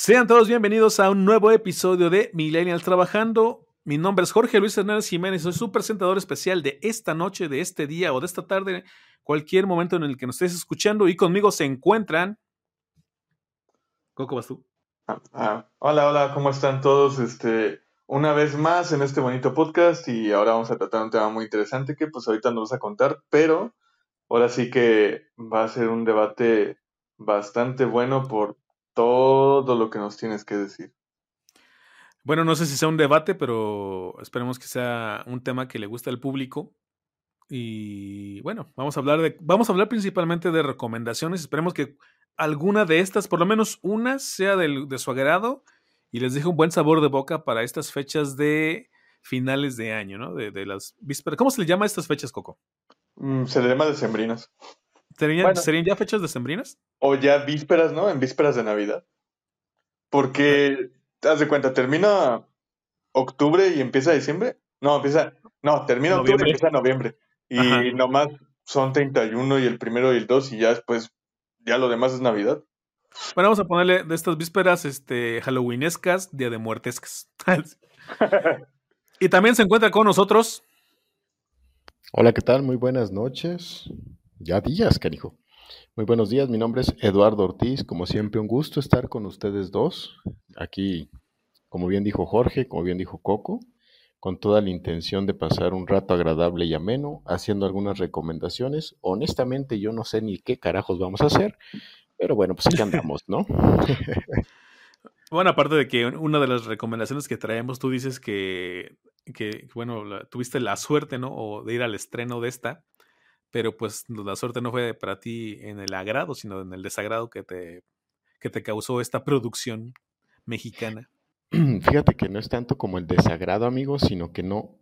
Sean todos bienvenidos a un nuevo episodio de Millennials Trabajando. Mi nombre es Jorge Luis Hernández Jiménez, soy su presentador especial de esta noche, de este día o de esta tarde, cualquier momento en el que nos estés escuchando y conmigo se encuentran. ¿Cómo vas tú? Ah, ah, hola, hola, ¿cómo están todos? Este, una vez más en este bonito podcast y ahora vamos a tratar un tema muy interesante que pues ahorita nos vas a contar, pero ahora sí que va a ser un debate bastante bueno por todo lo que nos tienes que decir. Bueno, no sé si sea un debate, pero esperemos que sea un tema que le guste al público. Y bueno, vamos a hablar de, vamos a hablar principalmente de recomendaciones. Esperemos que alguna de estas, por lo menos una, sea de su agrado y les deje un buen sabor de boca para estas fechas de finales de año, ¿no? De, las vísperas. ¿Cómo se le llama a estas fechas, Coco? Mm, se le llama decembrinas. ¿Serían, ¿Serían ya fechas decembrinas? O ya vísperas, ¿no? En vísperas de Navidad. Porque, haz de cuenta, termina octubre y empieza diciembre. No, empieza. No, termina octubre y empieza noviembre. Y nomás son 31 y el primero y el 2 y ya después, ya lo demás es Navidad. Bueno, vamos a ponerle de estas vísperas este, halloweenescas, día de muertescas. y también se encuentra con nosotros. Hola, ¿qué tal? Muy buenas noches. Ya días, carijo. Muy buenos días, mi nombre es Eduardo Ortiz. Como siempre, un gusto estar con ustedes dos. Aquí, como bien dijo Jorge, como bien dijo Coco, con toda la intención de pasar un rato agradable y ameno, haciendo algunas recomendaciones. Honestamente, yo no sé ni qué carajos vamos a hacer, pero bueno, pues aquí andamos, ¿no? bueno, aparte de que una de las recomendaciones que traemos, tú dices que, que bueno, tuviste la suerte, ¿no? O de ir al estreno de esta pero pues la suerte no fue para ti en el agrado, sino en el desagrado que te, que te causó esta producción mexicana. Fíjate que no es tanto como el desagrado, amigo, sino que no,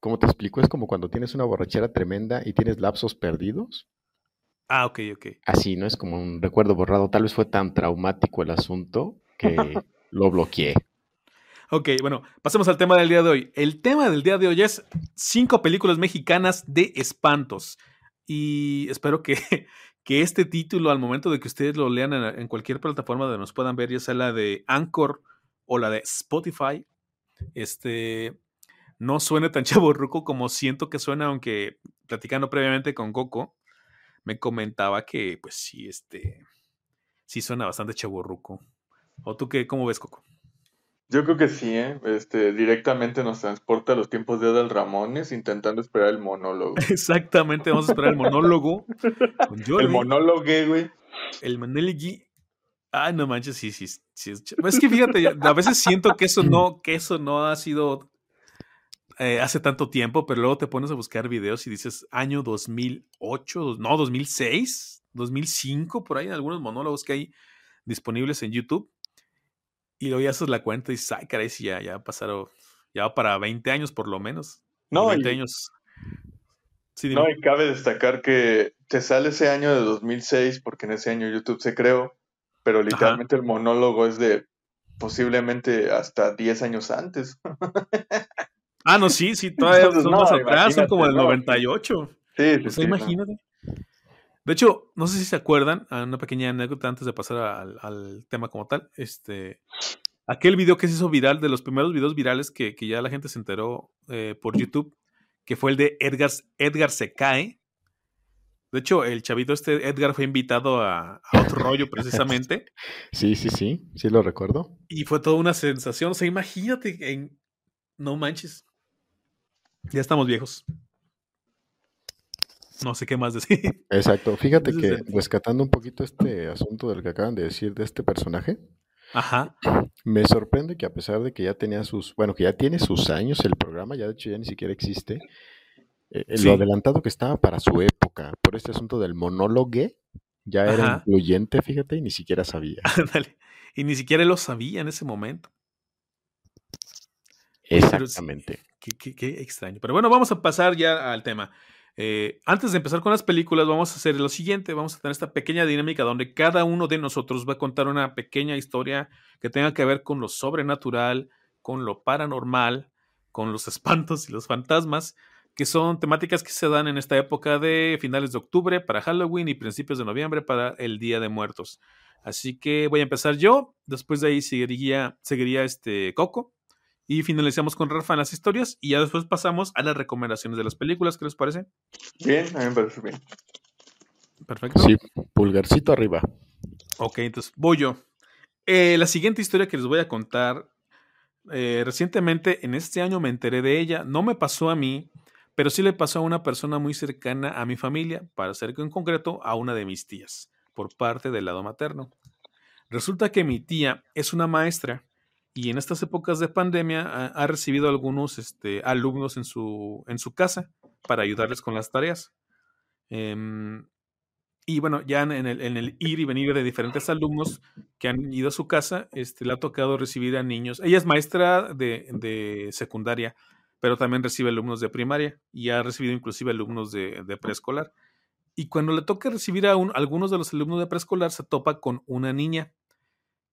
como te explico, es como cuando tienes una borrachera tremenda y tienes lapsos perdidos. Ah, ok, ok. Así, ¿no? Es como un recuerdo borrado. Tal vez fue tan traumático el asunto que lo bloqueé. Ok, bueno, pasemos al tema del día de hoy. El tema del día de hoy es cinco películas mexicanas de espantos. Y espero que, que este título, al momento de que ustedes lo lean en, cualquier plataforma donde nos puedan ver, ya sea la de Anchor o la de Spotify, este, no suene tan chaborruco como siento que suena, aunque platicando previamente con Coco, me comentaba que, pues sí, este, sí suena bastante chaborruco. ¿O tú qué, cómo ves, Coco? Yo creo que sí, ¿eh? Este, directamente nos transporta a los tiempos de Adal Ramones intentando esperar el monólogo. Exactamente, vamos a esperar el monólogo. el monólogo, güey. El monólogo. Ah, no manches, sí, sí, sí. Es que fíjate, a veces siento que eso no, que eso no ha sido eh, hace tanto tiempo, pero luego te pones a buscar videos y dices año 2008, no, 2006, 2005, por ahí en algunos monólogos que hay disponibles en YouTube y luego ya haces la cuenta y dices, ay, caray, si ya, ya pasaron, ya va para 20 años por lo menos. No, 20 años. no, y cabe destacar que te sale ese año de 2006 porque en ese año YouTube se creó, pero literalmente el monólogo es de posiblemente hasta 10 años antes. ah, no, sí, sí, todavía son más atrás, son como del 98. Sí, sí, sí. Imagínate. De hecho, no sé si se acuerdan, una pequeña anécdota antes de pasar al, tema como tal. Este, aquel video que se hizo viral, de los primeros videos virales que, ya la gente se enteró eh, por YouTube, que fue el de Edgar, Edgar se cae. De hecho, el chavito este, Edgar, fue invitado a, otro rollo precisamente. Sí, sí, sí, sí lo recuerdo. Y fue toda una sensación. O sea, imagínate en... No manches. Ya estamos viejos no sé qué más decir. Exacto. Fíjate que rescatando un poquito este asunto del que acaban de decir de este personaje, Ajá. me sorprende que a pesar de que ya tenía sus, bueno, que ya tiene sus años el programa, ya de hecho ya ni siquiera existe, eh, eh, lo adelantado que estaba para su época, por este asunto del monólogo, ya era influyente, fíjate, y ni siquiera sabía. y ni siquiera lo sabía en ese momento. Exactamente. qué, qué, extraño. Pero bueno, vamos a pasar ya al tema. Eh, antes de empezar con las películas, vamos a hacer lo siguiente, vamos a tener esta pequeña dinámica donde cada uno de nosotros va a contar una pequeña historia que tenga que ver con lo sobrenatural, con lo paranormal, con los espantos y los fantasmas, que son temáticas que se dan en esta época de finales de octubre para Halloween y principios de noviembre para el Día de Muertos. Así que voy a empezar yo, después de ahí seguiría, seguiría este Coco y finalizamos con Rafa en las historias y ya después pasamos a las recomendaciones de las películas, ¿qué les parece? Bien, a mí me parece bien. Perfecto. Sí, pulgarcito arriba. Ok, entonces voy yo. Eh, la siguiente historia que les voy a contar, eh, recientemente en este año me enteré de ella, no me pasó a mí, pero sí le pasó a una persona muy cercana a mi familia, para ser en concreto a una de mis tías, por parte del lado materno. Resulta que mi tía es una maestra y en estas épocas de pandemia ha, recibido algunos este, alumnos en su, en su casa para ayudarles con las tareas. Em, y bueno, ya en el, en el, ir y venir de diferentes alumnos que han ido a su casa, este, le ha tocado recibir a niños. Ella es maestra de, de secundaria, pero también recibe alumnos de primaria y ha recibido inclusive alumnos de, preescolar. Y cuando le toca recibir a, un, algunos de los alumnos de preescolar, se topa con una niña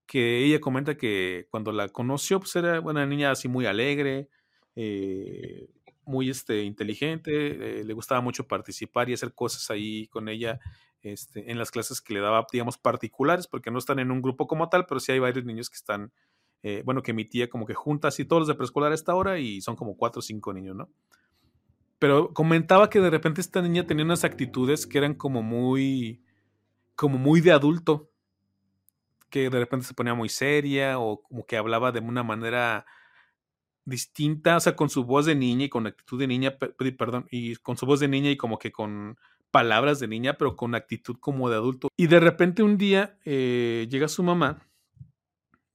que ella comenta que cuando la conoció, pues era una niña así muy alegre, eh, muy este, inteligente, eh, le gustaba mucho participar y hacer cosas ahí con ella este, en las clases que le daba, digamos, particulares, porque no están en un grupo como tal, pero sí hay varios niños que están eh, bueno, que mi tía como que junta así todos los de preescolar a esta hora y son como cuatro o cinco niños, ¿no? Pero comentaba que de repente esta niña tenía unas actitudes que eran como muy, como muy de adulto, que de repente se ponía muy seria o como que hablaba de una manera distinta, o sea, con su voz de niña y con actitud de niña, perdón, y con su voz de niña y como que con palabras de niña, pero con actitud como de adulto. Y de repente un día eh, llega su mamá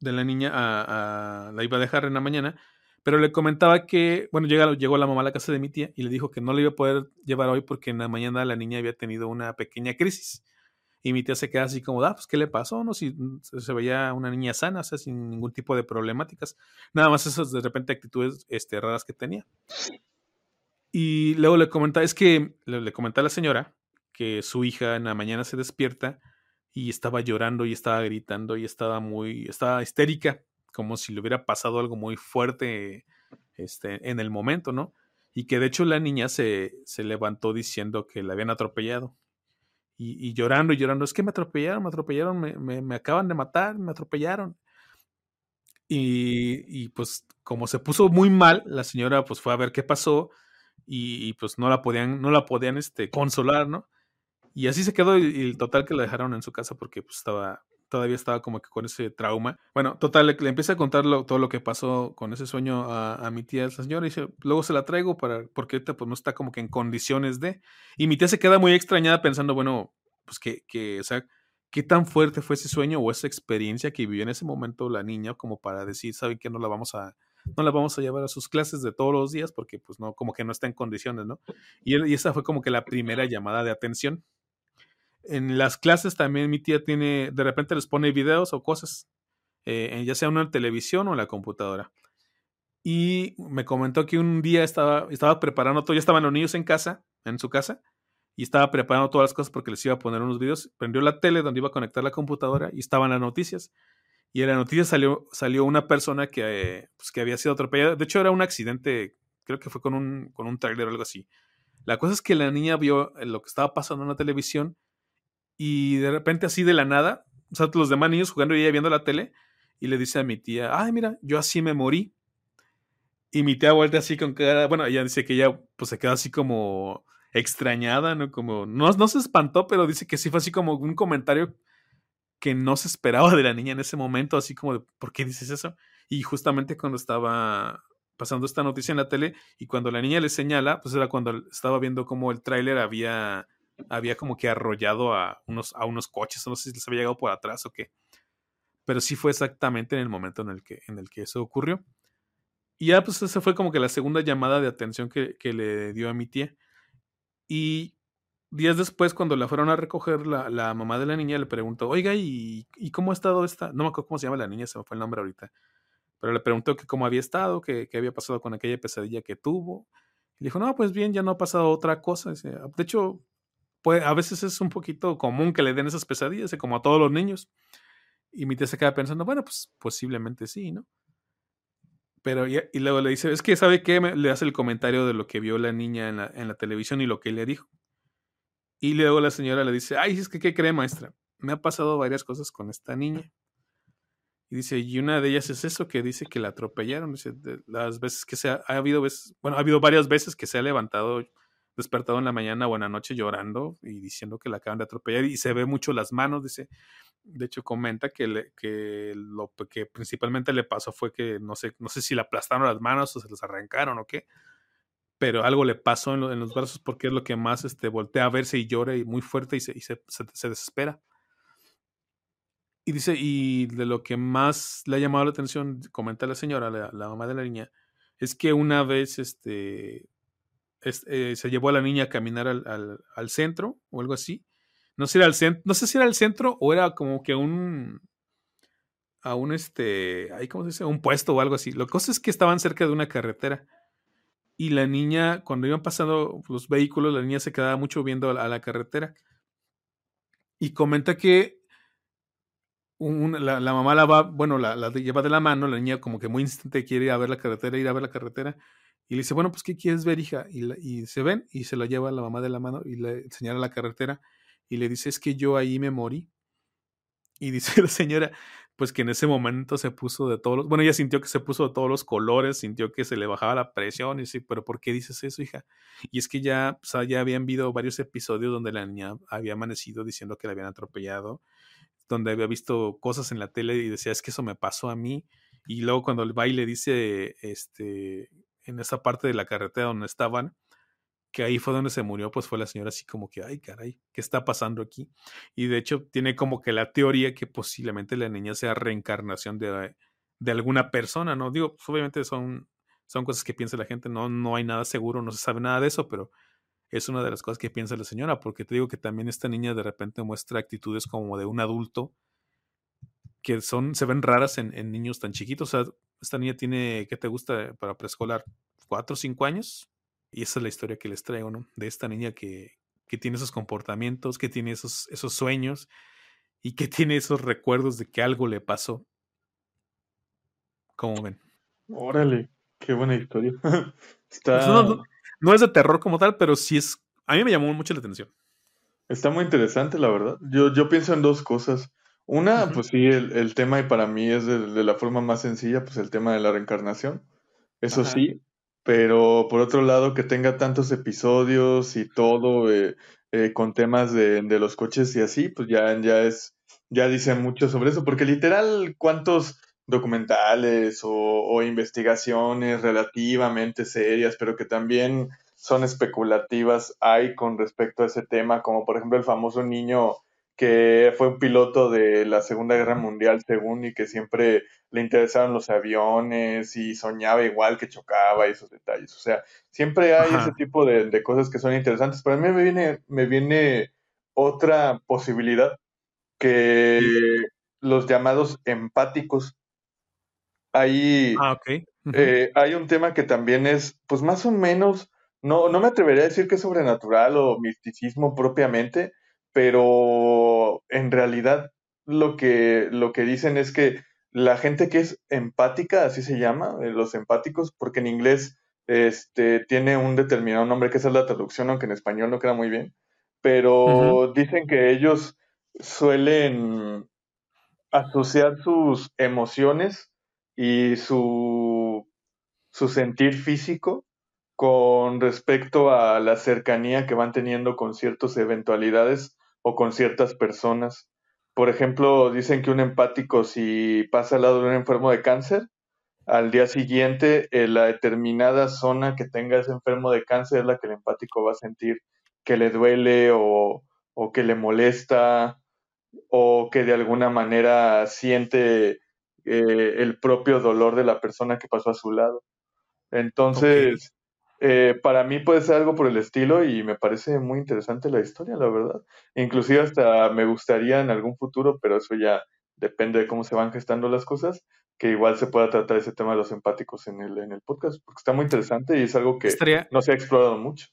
de la niña a, la iba a dejar en la mañana, pero le comentaba que, bueno, llegó, llegó la mamá a la casa de mi tía y le dijo que no le iba a poder llevar hoy porque en la mañana la niña había tenido una pequeña crisis. Y mi tía se queda así como, ah, pues, ¿qué le pasó? No, si se veía una niña sana, o sea, sin ningún tipo de problemáticas. Nada más esas de repente actitudes este, raras que tenía. Y luego le comentaba, es que le, le comentaba a la señora que su hija en la mañana se despierta y estaba llorando y estaba gritando y estaba muy, estaba histérica, como si le hubiera pasado algo muy fuerte este, en el momento, ¿no? Y que de hecho la niña se, se levantó diciendo que la habían atropellado. Y, llorando y llorando, es que me atropellaron, me atropellaron, me, me, acaban de matar, me atropellaron. Y, y, pues como se puso muy mal, la señora pues fue a ver qué pasó y, y pues no la podían, no la podían este, consolar, ¿no? Y así se quedó y, el total que la dejaron en su casa porque pues estaba, todavía estaba como que con ese trauma. Bueno, total, le, empieza a contar todo lo que pasó con ese sueño a, mi tía, esa señora, y dice, luego se la traigo para, porque ahorita pues no está como que en condiciones de... Y mi tía se queda muy extrañada pensando, bueno, pues que, que, o sea, qué tan fuerte fue ese sueño o esa experiencia que vivió en ese momento la niña como para decir, ¿saben que no la vamos a no la vamos a llevar a sus clases de todos los días porque pues no, como que no está en condiciones, ¿no? Y esa fue como que la primera llamada de atención en las clases también mi tía tiene, de repente les pone videos o cosas, eh, ya sea en la televisión o en la computadora. Y me comentó que un día estaba, estaba preparando todo, ya estaban los niños en casa, en su casa, y estaba preparando todas las cosas porque les iba a poner unos videos. Prendió la tele donde iba a conectar la computadora y estaban las noticias. Y en la noticia salió, salió una persona que, pues, que había sido atropellada. De hecho, era un accidente, creo que fue con un, con un trailer o algo así. La cosa es que la niña vio lo que estaba pasando en la televisión y de repente así de la nada, o sea, los demás niños jugando y ella viendo la tele, y le dice a mi tía, ay, mira, yo así me morí. Y mi tía vuelve así con cara, bueno, ella dice que ella pues se queda así como extrañada, ¿no? Como, no, no se espantó, pero dice que sí fue así como un comentario que no se esperaba de la niña en ese momento, así como de, ¿por qué dices eso? Y justamente cuando estaba pasando esta noticia en la tele y cuando la niña le señala, pues era cuando estaba viendo cómo el tráiler había había como que arrollado a unos, a unos coches, no sé si les había llegado por atrás o qué. Pero sí fue exactamente en el momento en el que, en el que eso ocurrió. Y ya, pues esa fue como que la segunda llamada de atención que, que le dio a mi tía. Y días después, cuando la fueron a recoger, la, la mamá de la niña le preguntó, oiga, ¿y, ¿y, cómo ha estado esta? No me acuerdo cómo se llama la niña, se me fue el nombre ahorita. Pero le preguntó que cómo había estado, qué había pasado con aquella pesadilla que tuvo. Y le dijo, no, pues bien, ya no ha pasado otra cosa. De hecho, pues, a veces es un poquito común que le den esas pesadillas, como a todos los niños. Y mi tía se queda pensando, bueno, pues posiblemente sí, ¿no? Pero y, luego le dice, es que sabe qué, le hace el comentario de lo que vio la niña en la, televisión y lo que le dijo. Y luego la señora le dice, ay, es que, ¿qué cree, maestra? me ha pasado varias cosas con esta niña. Y dice, y una de ellas es eso, que dice que la atropellaron. Dice, las veces que se ha, ha habido bueno, ha habido varias veces que se ha levantado, despertado en la mañana o en la noche llorando y diciendo que la acaban de atropellar y se ve mucho las manos, dice. De hecho, comenta que, le, que lo que principalmente le pasó fue que no sé, no sé si le aplastaron las manos o se las arrancaron o qué, pero algo le pasó en, en, los brazos porque es lo que más este, voltea a verse y llora y muy fuerte y se, y se, se, se desespera. Y dice, y de lo que más le ha llamado la atención, comenta la señora, la, la mamá de la niña, es que una vez este, eh, se llevó a la niña a caminar al, al, centro o algo así. No sé, si era el centro, no sé si era el centro o era como que un a un este, ahí cómo se dice, un puesto o algo así. Lo que cosa es que estaban cerca de una carretera y la niña, cuando iban pasando los vehículos, la niña se quedaba mucho viendo a la, a la carretera. Y comenta que un, la, la, mamá la va, bueno, la, la, lleva de la mano, la niña como que muy instante quiere ir a ver la carretera, ir a ver la carretera, y le dice, bueno, pues, ¿qué quieres ver, hija? Y, la, y se ven, y se la lleva la mamá de la mano, y le señala la carretera, y le dice, es que yo ahí me morí. Y dice la señora, pues que en ese momento se puso de todos los, bueno, ella sintió que se puso de todos los colores, sintió que se le bajaba la presión, y dice, pero ¿por qué dices eso, hija? Y es que ya, o sea, ya habían habido varios episodios donde la niña había amanecido diciendo que la habían atropellado, donde había visto cosas en la tele y decía, es que eso me pasó a mí. Y luego cuando el baile dice, este, en esa parte de la carretera donde estaban, que ahí fue donde se murió, pues fue la señora así como que, ay, caray, ¿qué está pasando aquí? Y de hecho tiene como que la teoría que posiblemente la niña sea reencarnación de, de alguna persona, ¿no? Digo, pues obviamente son, son cosas que piensa la gente, no, no hay nada seguro, no se sabe nada de eso, pero es una de las cosas que piensa la señora, porque te digo que también esta niña de repente muestra actitudes como de un adulto que son, se ven raras en, en niños tan chiquitos. O sea, esta niña tiene, ¿qué te gusta para preescolar? ¿Cuatro o cinco años? Y esa es la historia que les traigo, ¿no? De esta niña que, que tiene esos comportamientos, que tiene esos, esos sueños y que tiene esos recuerdos de que algo le pasó. ¿Cómo ven? Órale, qué buena historia. Está... Pues no, no, no es de terror como tal, pero sí es. A mí me llamó mucho la atención. Está muy interesante, la verdad. Yo, yo pienso en dos cosas. Una, uh -huh. pues sí, el, el, tema, y para mí es de, de, la forma más sencilla, pues el tema de la reencarnación. Eso Ajá. sí, pero por otro lado, que tenga tantos episodios y todo eh, eh, con temas de, de, los coches y así, pues ya, ya es, ya dice mucho sobre eso, porque literal, ¿cuántos documentales o, o, investigaciones relativamente serias, pero que también son especulativas hay con respecto a ese tema, como por ejemplo el famoso niño que fue un piloto de la Segunda Guerra Mundial, según, y que siempre le interesaron los aviones y soñaba igual que chocaba y esos detalles. O sea, siempre hay Ajá. ese tipo de, de, cosas que son interesantes. Pero a mí me viene, me viene otra posibilidad que sí. los llamados empáticos Ahí ah, okay. uh -huh. eh, hay un tema que también es, pues más o menos, no, no me atrevería a decir que es sobrenatural o misticismo propiamente, pero en realidad lo que, lo que dicen es que la gente que es empática, así se llama, eh, los empáticos, porque en inglés este, tiene un determinado nombre, que esa es la traducción, aunque en español no queda muy bien, pero uh -huh. dicen que ellos suelen asociar sus emociones y su, su sentir físico con respecto a la cercanía que van teniendo con ciertas eventualidades o con ciertas personas. Por ejemplo, dicen que un empático si pasa al lado de un enfermo de cáncer, al día siguiente en la determinada zona que tenga ese enfermo de cáncer es la que el empático va a sentir que le duele o, o que le molesta o que de alguna manera siente eh, el propio dolor de la persona que pasó a su lado. Entonces. Eh, para mí puede ser algo por el estilo y me parece muy interesante la historia, la verdad. Inclusive hasta me gustaría en algún futuro, pero eso ya depende de cómo se van gestando las cosas, que igual se pueda tratar ese tema de los empáticos en el, en el podcast, porque está muy interesante y es algo que estaría, no se ha explorado mucho.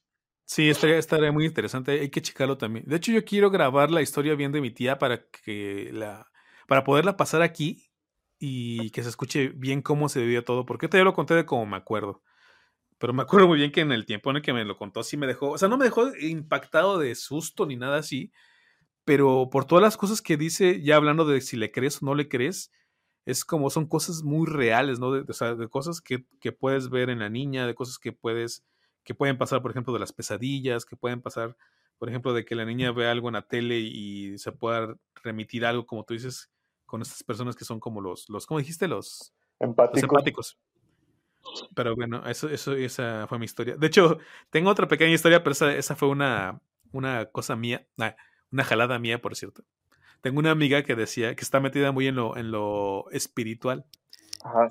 Sí, estaría, estaría muy interesante, hay que checarlo también. De hecho, yo quiero grabar la historia bien de mi tía para que la para poderla pasar aquí y que se escuche bien cómo se vivió todo, porque te lo conté de como me acuerdo. Pero me acuerdo muy bien que en el tiempo en el que me lo contó, sí me dejó, o sea, no me dejó impactado de susto ni nada así, pero por todas las cosas que dice, ya hablando de si le crees o no le crees, es como son cosas muy reales, ¿no? De, o sea, de cosas que, que, puedes ver en la niña, de cosas que puedes, que pueden pasar, por ejemplo, de las pesadillas, que pueden pasar, por ejemplo, de que la niña vea algo en la tele y se pueda remitir algo, como tú dices, con estas personas que son como los, los ¿cómo dijiste? Los empáticos. Los empáticos. Pero bueno, eso, eso, esa fue mi historia. De hecho, tengo otra pequeña historia, pero esa, esa fue una, una cosa mía, una jalada mía, por cierto. Tengo una amiga que decía que está metida muy en lo, en lo espiritual.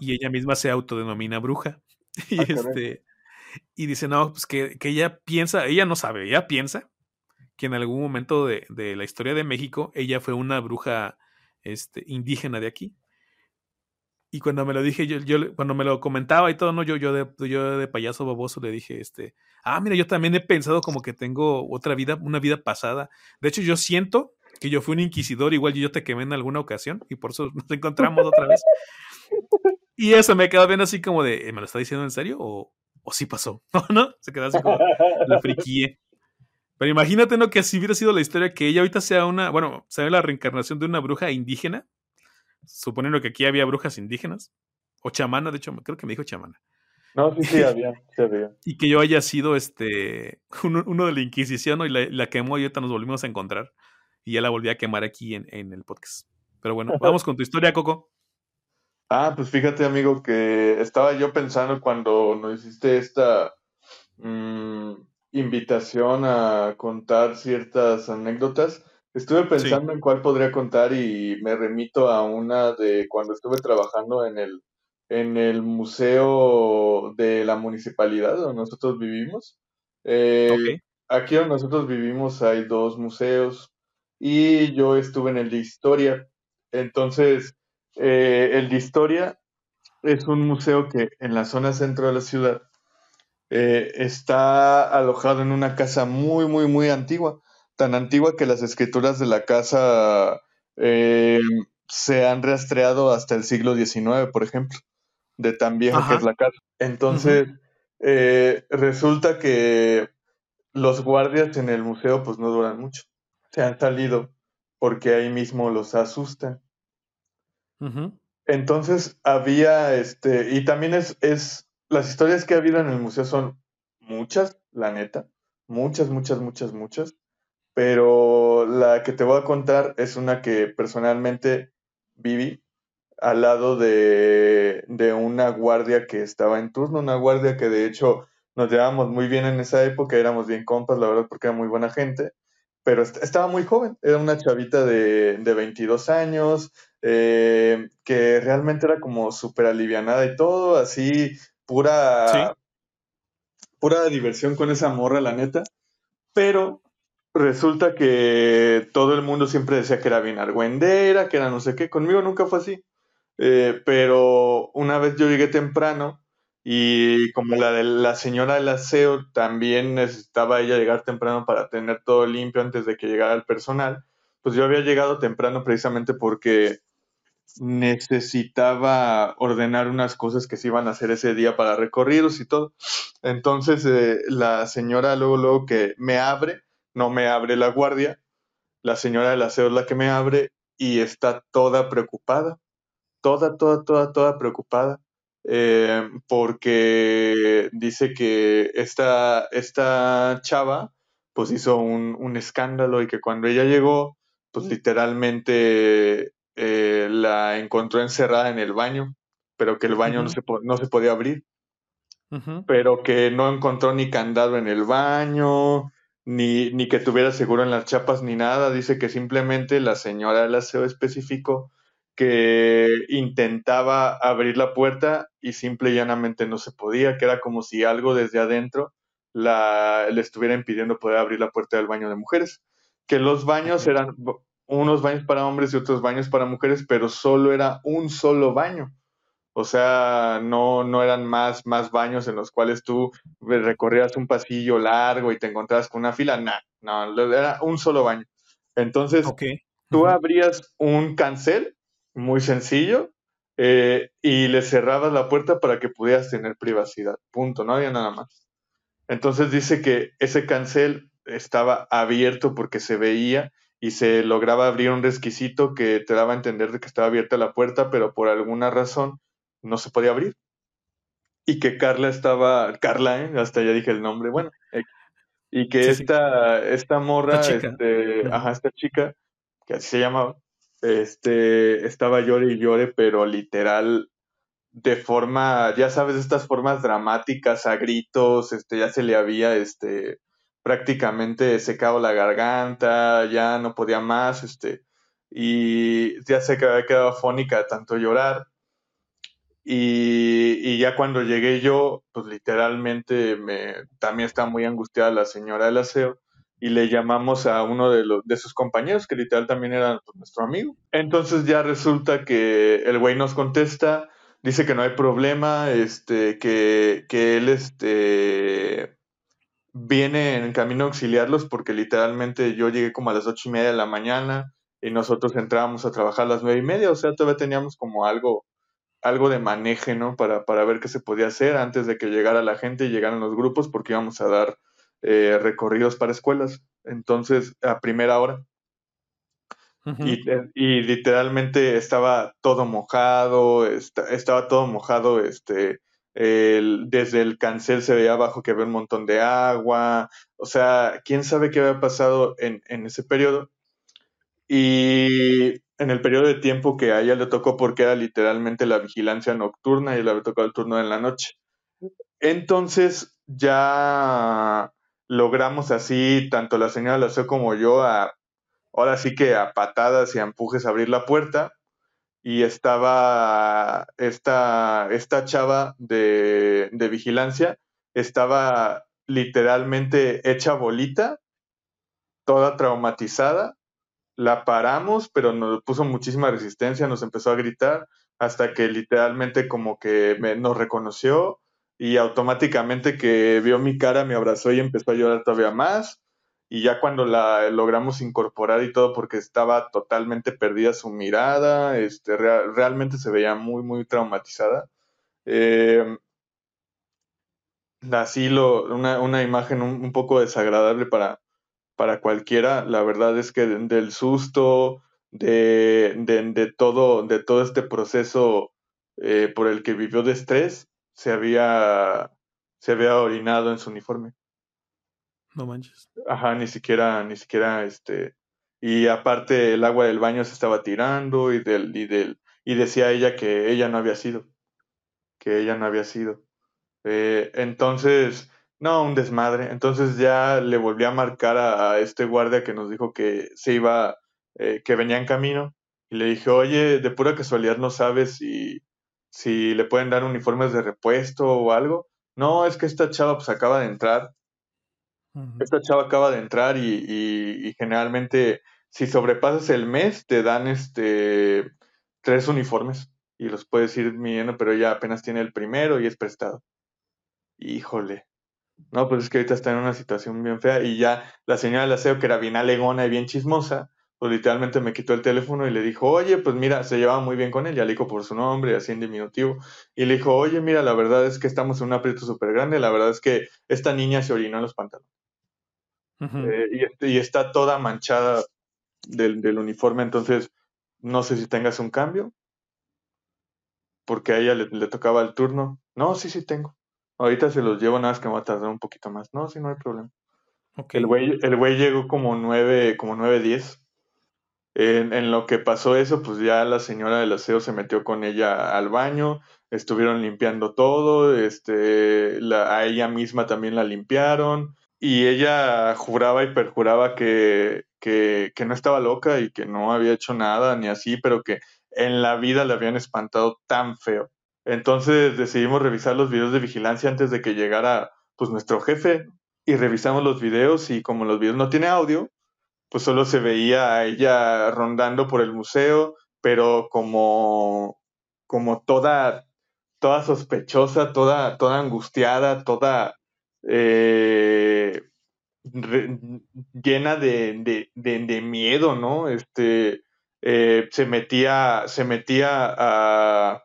Y ella misma se autodenomina bruja. Y, ah, este, y dice, no, pues que, que, ella piensa, ella no sabe, ella piensa que en algún momento de, de, la historia de México, ella fue una bruja este, indígena de aquí. Y cuando me lo dije, yo, yo, cuando me lo comentaba y todo, no, yo, yo de, yo de payaso baboso le dije, este, ah, mira, yo también he pensado como que tengo otra vida, una vida pasada. De hecho, yo siento que yo fui un inquisidor, igual yo te quemé en alguna ocasión y por eso nos encontramos otra vez. Y eso me quedó bien así como de, ¿me lo está diciendo en serio o, o sí pasó? ¿No? ¿No? Se quedó así como la friquíe. Pero imagínate, ¿no? Que así hubiera sido la historia que ella ahorita sea una, bueno, sea la reencarnación de una bruja indígena, suponiendo que aquí había brujas indígenas, o chamana, de hecho, creo que me dijo chamana. No, sí, sí había, sí había. Y que yo haya sido este uno, de la Inquisición y la, la, quemó y ahorita nos volvimos a encontrar y ya la volví a quemar aquí en, en el podcast. Pero bueno, vamos con tu historia, Coco. Ah, pues fíjate, amigo, que estaba yo pensando cuando nos hiciste esta mmm, invitación a contar ciertas anécdotas. Estuve pensando en cuál podría contar y me remito a una de cuando estuve trabajando en el, en el museo de la municipalidad donde nosotros vivimos. Eh, aquí donde nosotros vivimos hay dos museos, y yo estuve en el de historia. Entonces, eh, el de historia es un museo que en la zona centro de la ciudad eh, está alojado en una casa muy, muy, muy antigua. Tan antigua que las escrituras de la casa eh, se han rastreado hasta el siglo XIX, por ejemplo, de tan vieja que es la casa. Entonces, resulta que los guardias en el museo pues no duran mucho. Se han salido porque ahí mismo los asustan. Entonces había, este, y también es, es, las historias que ha habido en el museo son muchas, la neta, muchas, muchas, muchas, muchas, pero la que te voy a contar es una que personalmente viví al lado de, de una guardia que estaba en turno, una guardia que de hecho nos llevábamos muy bien en esa época, éramos bien compas, la verdad, porque era muy buena gente pero estaba muy joven, era una chavita de, de 22 años, eh, que realmente era como súper alivianada y todo, así, pura, pura diversión con esa morra, la neta, pero resulta que todo el mundo siempre decía que era bien argüendera, que era no sé qué, conmigo nunca fue así, eh, pero una vez yo llegué temprano, y como la de la señora del aseo también necesitaba ella llegar temprano para tener todo limpio antes de que llegara el personal, pues yo había llegado temprano precisamente porque necesitaba ordenar unas cosas que se iban a hacer ese día para recorridos y todo. Entonces eh, la señora luego, luego que me abre, no me abre la guardia, la señora del aseo es la que me abre y está toda preocupada, toda, toda, toda, toda preocupada eh, porque dice que esta, esta chava pues hizo un, un, escándalo y que cuando ella llegó, pues literalmente eh, la encontró encerrada en el baño, pero que el baño no, se, no se podía abrir, pero que no encontró ni candado en el baño, ni, ni que tuviera seguro en las chapas, ni nada. Dice que simplemente la señora del aseo específico que intentaba abrir la puerta y simple y llanamente no se podía, que era como si algo desde adentro la, le estuviera impidiendo poder abrir la puerta del baño de mujeres. Que los baños eran unos baños para hombres y otros baños para mujeres, pero solo era un solo baño. O sea, no, no eran más, más baños en los cuales tú recorrías un pasillo largo y te encontrabas con una fila. No, no, era un solo baño. Entonces, tú abrías un cancel muy sencillo, eh, y le cerrabas la puerta para que pudieras tener privacidad. Punto, no había nada más. Entonces dice que ese cancel estaba abierto porque se veía y se lograba abrir un resquisito que te daba a entender de que estaba abierta la puerta, pero por alguna razón no se podía abrir. Y que Carla estaba, Carla, ¿eh? hasta ya dije el nombre, bueno, y que esta, esta morra, este, ajá, esta chica, que así se llamaba, este, estaba llore y llore, pero literal, de forma, ya sabes, estas formas dramáticas, a gritos, este, ya se le había, este, prácticamente secado la garganta, ya no podía más, este, y ya se había quedado afónica de tanto llorar. Y, ya cuando llegué yo, pues literalmente me, también estaba muy angustiada la señora del aseo y le llamamos a uno de, los, de sus compañeros, que literal también era pues, nuestro amigo. Entonces ya resulta que el güey nos contesta, dice que no hay problema, este, que, que él este, viene en camino a auxiliarlos porque literalmente yo llegué como a las ocho y media de la mañana y nosotros entrábamos a trabajar a las nueve y media, o sea, todavía teníamos como algo algo de maneje, ¿no? Para, para ver qué se podía hacer antes de que llegara la gente y llegaran los grupos, porque íbamos a dar eh, recorridos para escuelas. Entonces, a primera hora. y, literalmente estaba todo mojado, estaba todo mojado, este, desde el cancel se veía abajo que había un montón de agua, o sea, quién sabe qué había pasado en, en ese periodo. Y en el periodo de tiempo que a ella le tocó porque era literalmente la vigilancia nocturna y le había tocado el turno en la noche. Entonces ya logramos así, tanto la señora Laceo como yo, a, ahora sí que a patadas y a empujes abrir la puerta y estaba esta, esta chava de, de vigilancia, estaba literalmente hecha bolita, toda traumatizada la paramos, pero nos puso muchísima resistencia, nos empezó a gritar hasta que literalmente como que nos reconoció y automáticamente que vio mi cara me abrazó y empezó a llorar todavía más. Y ya cuando la logramos incorporar y todo, porque estaba totalmente perdida su mirada, este, realmente se veía muy, muy traumatizada. Eh, así lo, una, una imagen un, poco desagradable para, para cualquiera. La verdad es que del susto, de, de, todo, de todo este proceso eh, por el que vivió de estrés, se había, se había orinado en su uniforme. No manches. Ajá, ni siquiera, ni siquiera, este, y aparte el agua del baño se estaba tirando y del, y del, y decía ella que ella no había sido, que ella no había sido. Eh, entonces, no, un desmadre. Entonces ya le volví a marcar a, este guardia que nos dijo que se iba, eh, que venía en camino. Y le dije, oye, de pura casualidad no sabes si, si le pueden dar uniformes de repuesto o algo. No, es que esta chava pues acaba de entrar. Esta chava acaba de entrar y, y, generalmente si sobrepasas el mes te dan este tres uniformes y los puedes ir midiendo, pero ella apenas tiene el primero y es prestado. Híjole, no, pues es que ahorita está en una situación bien fea y ya la señora del aseo, que era bien alegona y bien chismosa, pues literalmente me quitó el teléfono y le dijo, oye, pues mira, se llevaba muy bien con él, ya le dijo por su nombre, así en diminutivo, y le dijo, oye, mira, la verdad es que estamos en un aprieto súper grande, la verdad es que esta niña se orinó en los pantalones. Eh, y, está toda manchada del, del, uniforme, entonces no sé si tengas un cambio, porque a ella le, le tocaba el turno. No, sí, sí tengo. Ahorita se los llevo, nada más que me va a tardar un poquito más. No, sí, no hay problema. El güey el güey llegó como nueve, como nueve, diez. En, en, lo que pasó eso, pues ya la señora del aseo se metió con ella al baño, estuvieron limpiando todo, este, la, a ella misma también la limpiaron, y ella juraba y perjuraba que, que, que no estaba loca y que no había hecho nada ni así, pero que en la vida le habían espantado tan feo. Entonces decidimos revisar los videos de vigilancia antes de que llegara pues nuestro jefe y revisamos los videos y como los videos no tienen audio, pues solo se veía a ella rondando por el museo, pero como, como toda, toda sospechosa, toda, toda angustiada, toda eh, llena de, de, miedo, ¿no? Este, eh, se metía, se metía a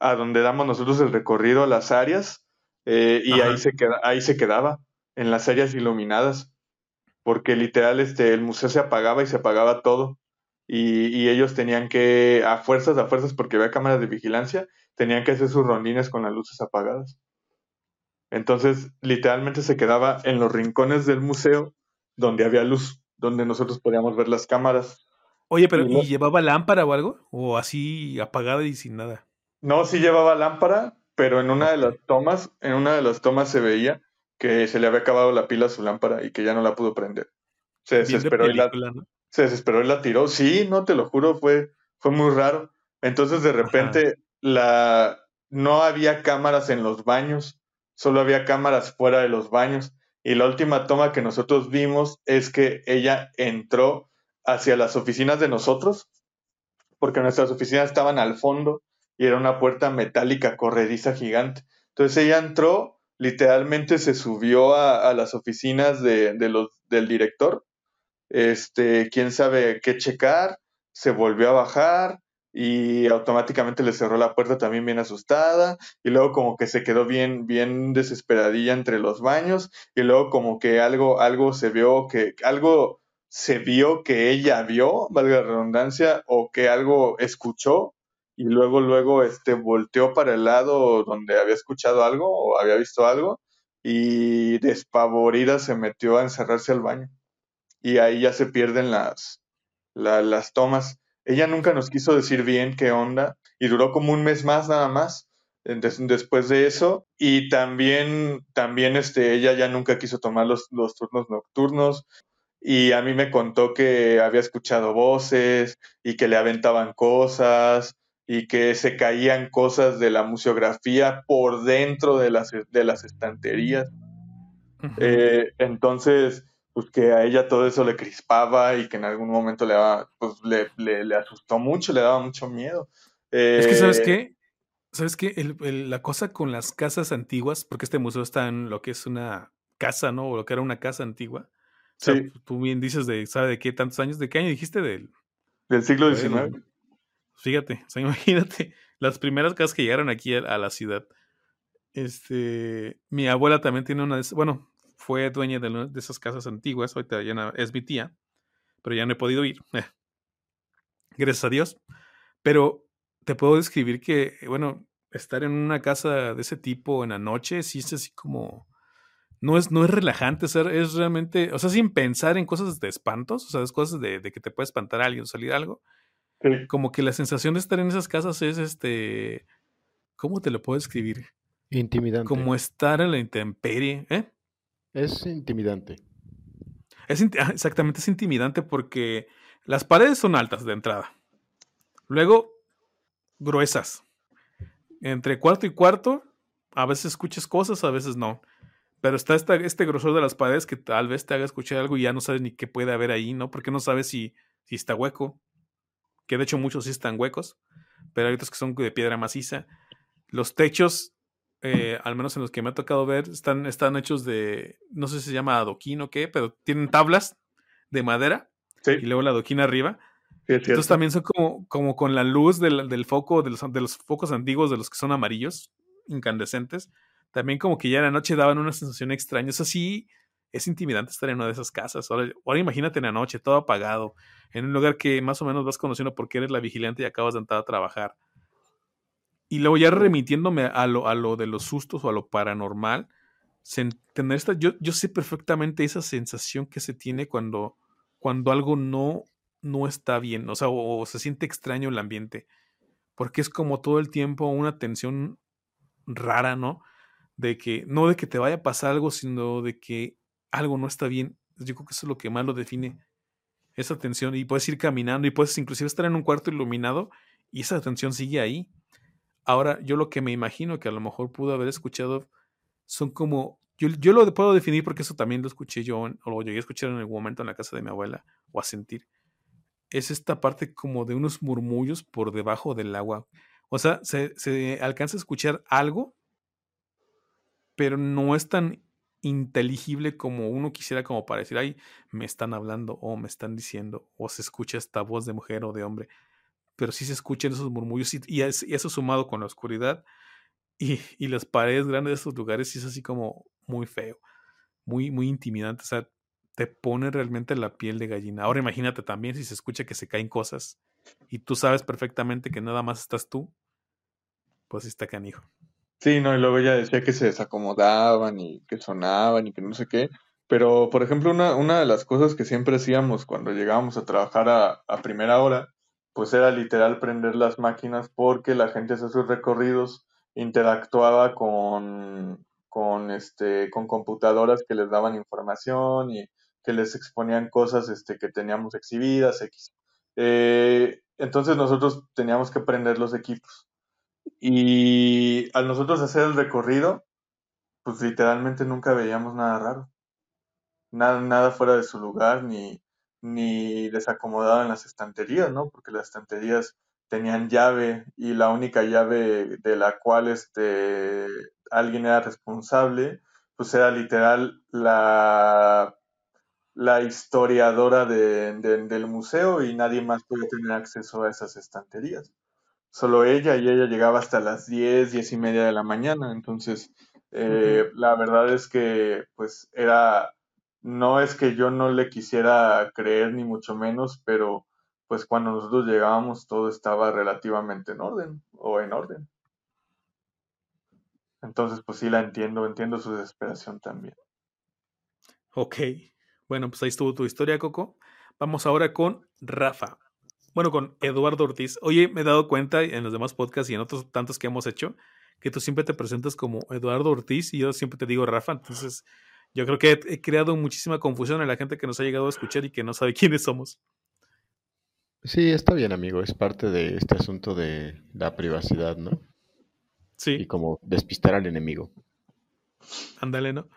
a donde damos nosotros el recorrido a las áreas eh, y ahí se, queda, ahí se quedaba, en las áreas iluminadas, porque literal este, el museo se apagaba y se apagaba todo. Y, y, ellos tenían que, a fuerzas, a fuerzas, porque había cámaras de vigilancia, tenían que hacer sus rondines con las luces apagadas. Entonces, literalmente se quedaba en los rincones del museo donde había luz, donde nosotros podíamos ver las cámaras. Oye, pero ¿y, llevaba lámpara o algo? ¿O así apagada y sin nada? No, sí llevaba lámpara, pero en una de las tomas, en una de las tomas se veía que se le había acabado la pila a su lámpara y que ya no la pudo prender. Se desesperó, y la, se desesperó y la tiró. Sí, no te lo juro, fue, fue muy raro. Entonces de repente la no había cámaras en los baños, solo había cámaras fuera de los baños. Y la última toma que nosotros vimos es que ella entró hacia las oficinas de nosotros, porque nuestras oficinas estaban al fondo y era una puerta metálica corrediza gigante. Entonces ella entró, literalmente se subió a, las oficinas de, del director, este, quién sabe qué checar, se volvió a bajar, y automáticamente le cerró la puerta también bien asustada. Y luego como que se quedó bien bien desesperadilla entre los baños. Y luego como que algo algo se vio que algo se vio que ella vio, valga la redundancia, o que algo escuchó y luego luego este volteó para el lado donde había escuchado algo o había visto algo y despavorida se metió a encerrarse al baño. Y ahí ya se pierden las las tomas. Ella nunca nos quiso decir bien qué onda y duró como un mes más nada más después de eso. Y también también este ella ya nunca quiso tomar los, los turnos nocturnos y a mí me contó que había escuchado voces y que le aventaban cosas y que se caían cosas de la museografía por dentro de las, de las estanterías. Eh, entonces, pues que a ella todo eso le crispaba y que en algún momento le, daba, pues, le, le, asustó mucho, le daba mucho miedo. es que, ¿sabes eh, qué? ¿Sabes qué? la cosa con las casas antiguas, porque este museo está en lo que es una casa, ¿no? O lo que era una casa antigua. sí. Tú bien dices de, ¿sabe de qué tantos años? ¿De qué año dijiste? Del, del siglo XIX. Fíjate, o sea, imagínate, las primeras casas que llegaron aquí a, la ciudad. Este, mi abuela también tiene una, bueno, fue dueña de, de esas casas antiguas, ahorita ya es mi tía, pero ya no he podido ir. Gracias a Dios. Pero te puedo describir que, bueno, estar en una casa de ese tipo en la noche, sí es así como... No es, no es relajante, ser, es realmente, o sea, sin pensar en cosas de espantos, o sea, es cosas de, de que te puede espantar a alguien salir algo. Como que la sensación de estar en esas casas es este, ¿cómo te lo puedo describir? Intimidante. Como estar en la intemperie, ¿eh? Es intimidante. Es ah, exactamente, es intimidante porque las paredes son altas de entrada. Luego, gruesas. Entre cuarto y cuarto, a veces escuchas cosas, a veces no. Pero está este grosor de las paredes que tal vez te haga escuchar algo y ya no sabes ni qué puede haber ahí, ¿no? Porque no sabes si, si está hueco. Que de hecho muchos sí están huecos, pero hay otros que son de piedra maciza. Los techos eh, al menos en los que me ha tocado ver, están, están hechos de, no sé si se llama adoquín o qué, pero tienen tablas de madera y luego la adoquín arriba. Entonces también son como, como con la luz del, del foco, de los, de los, focos antiguos, de los que son amarillos, incandescentes. También como que ya en la noche daban una sensación extraña. Eso sí, es intimidante estar en una de esas casas. Ahora, ahora imagínate en la noche, todo apagado, en un lugar que más o menos vas conociendo porque eres la vigilante y acabas de entrar a trabajar y luego ya remitiéndome a lo, a lo de los sustos o a lo paranormal, tener esta, yo, yo sé perfectamente esa sensación que se tiene cuando, cuando algo no, no está bien, o sea, o, se siente extraño el ambiente, porque es como todo el tiempo una tensión rara, ¿no? De que, no de que te vaya a pasar algo, sino de que algo no está bien. Yo creo que eso es lo que más lo define, esa tensión, y puedes ir caminando y puedes inclusive estar en un cuarto iluminado y esa tensión sigue ahí Ahora, yo lo que me imagino que a lo mejor pudo haber escuchado son como, yo, yo lo puedo definir porque eso también lo escuché yo, o lo llegué a escuchar en algún momento en la casa de mi abuela, o a sentir. Es esta parte como de unos murmullos por debajo del agua. O sea, se, se alcanza a escuchar algo, pero no es tan inteligible como uno quisiera como para decir, ay, me están hablando o me están diciendo, o se escucha esta voz de mujer o de hombre pero sí se escuchan esos murmullos y, eso sumado con la oscuridad y, y, las paredes grandes de estos lugares sí es así como muy feo, muy, muy intimidante. O sea, te pone realmente la piel de gallina. Ahora imagínate también si se escucha que se caen cosas y tú sabes perfectamente que nada más estás tú, pues está canijo. Sí, no, y luego ella decía que se desacomodaban y que sonaban y que no sé qué. Pero, por ejemplo, una, una de las cosas que siempre hacíamos cuando llegábamos a trabajar a, primera hora, pues era literal prender las máquinas porque la gente hace sus recorridos, interactuaba con, con, este, con computadoras que les daban información y que les exponían cosas este, que teníamos exhibidas. Eh, entonces nosotros teníamos que prender los equipos. Y al nosotros hacer el recorrido, pues literalmente nunca veíamos nada raro. Nada, nada fuera de su lugar, ni, ni desacomodado en las estanterías, ¿no? Porque las estanterías tenían llave y la única llave de la cual este, alguien era responsable, pues era literal la, la historiadora de, del museo y nadie más podía tener acceso a esas estanterías. Solo ella y ella llegaba hasta las 10, 10 y media de la mañana. Entonces, eh, la verdad es que pues era, no es que yo no le quisiera creer ni mucho menos, pero pues cuando nosotros llegábamos todo estaba relativamente en orden o en orden. Entonces, pues sí la entiendo, entiendo su desesperación también. Ok, bueno, pues ahí estuvo tu historia, Coco. Vamos ahora con Rafa. Bueno, con Eduardo Ortiz. Oye, me he dado cuenta en los demás podcasts y en otros tantos que hemos hecho que tú siempre te presentas como Eduardo Ortiz y yo siempre te digo Rafa. Entonces, yo creo que he creado muchísima confusión en la gente que nos ha llegado a escuchar y que no sabe quiénes somos. Sí, está bien, amigo. Es parte de este asunto de la privacidad, ¿no? Sí. Y como despistar al enemigo. Ándale, ¿no?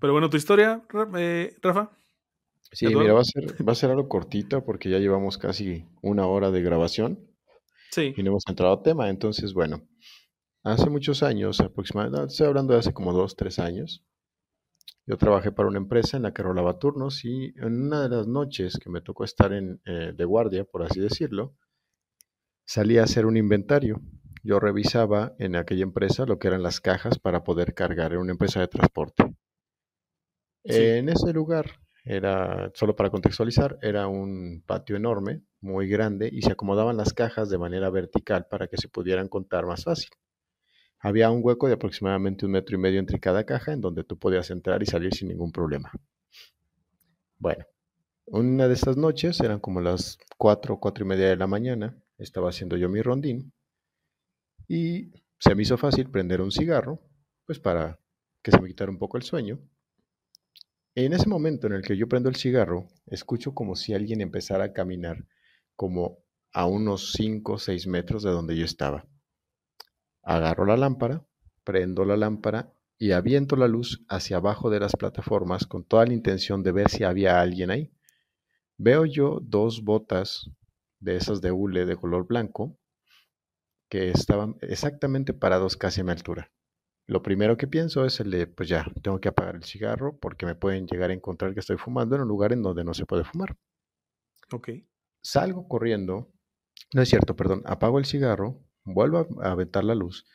Pero bueno, tu historia, eh, Rafa. Sí, mira, va a, ser, va a ser algo cortita porque ya llevamos casi una hora de grabación. Sí. Y no hemos entrado a tema. Entonces, bueno, hace muchos años, aproximadamente, estoy hablando de hace como dos, tres años, yo trabajé para una empresa en la que rolaba turnos y en una de las noches que me tocó estar en, eh, de guardia, por así decirlo, salí a hacer un inventario. Yo revisaba en aquella empresa lo que eran las cajas para poder cargar en una empresa de transporte. En ese lugar, era, solo para contextualizar, era un patio enorme, muy grande, y se acomodaban las cajas de manera vertical para que se pudieran contar más fácil. Había un hueco de aproximadamente un metro y medio entre cada caja en donde tú podías entrar y salir sin ningún problema. Bueno, una de estas noches, eran como las cuatro, cuatro y media de la mañana, estaba haciendo yo mi rondín y se me hizo fácil prender un cigarro, pues para que se me quitara un poco el sueño. En ese momento en el que yo prendo el cigarro, escucho como si alguien empezara a caminar como a unos 5 o 6 metros de donde yo estaba. Agarro la lámpara, prendo la lámpara y aviento la luz hacia abajo de las plataformas con toda la intención de ver si había alguien ahí. Veo yo dos botas de esas de hule de color blanco que estaban exactamente parados casi a mi altura. Lo primero que pienso es el de, pues ya, tengo que apagar el cigarro porque me pueden llegar a encontrar que estoy fumando en un lugar en donde no se puede fumar. Ok. Salgo corriendo, no es cierto, perdón, apago el cigarro, Vuelvo a aventar la luz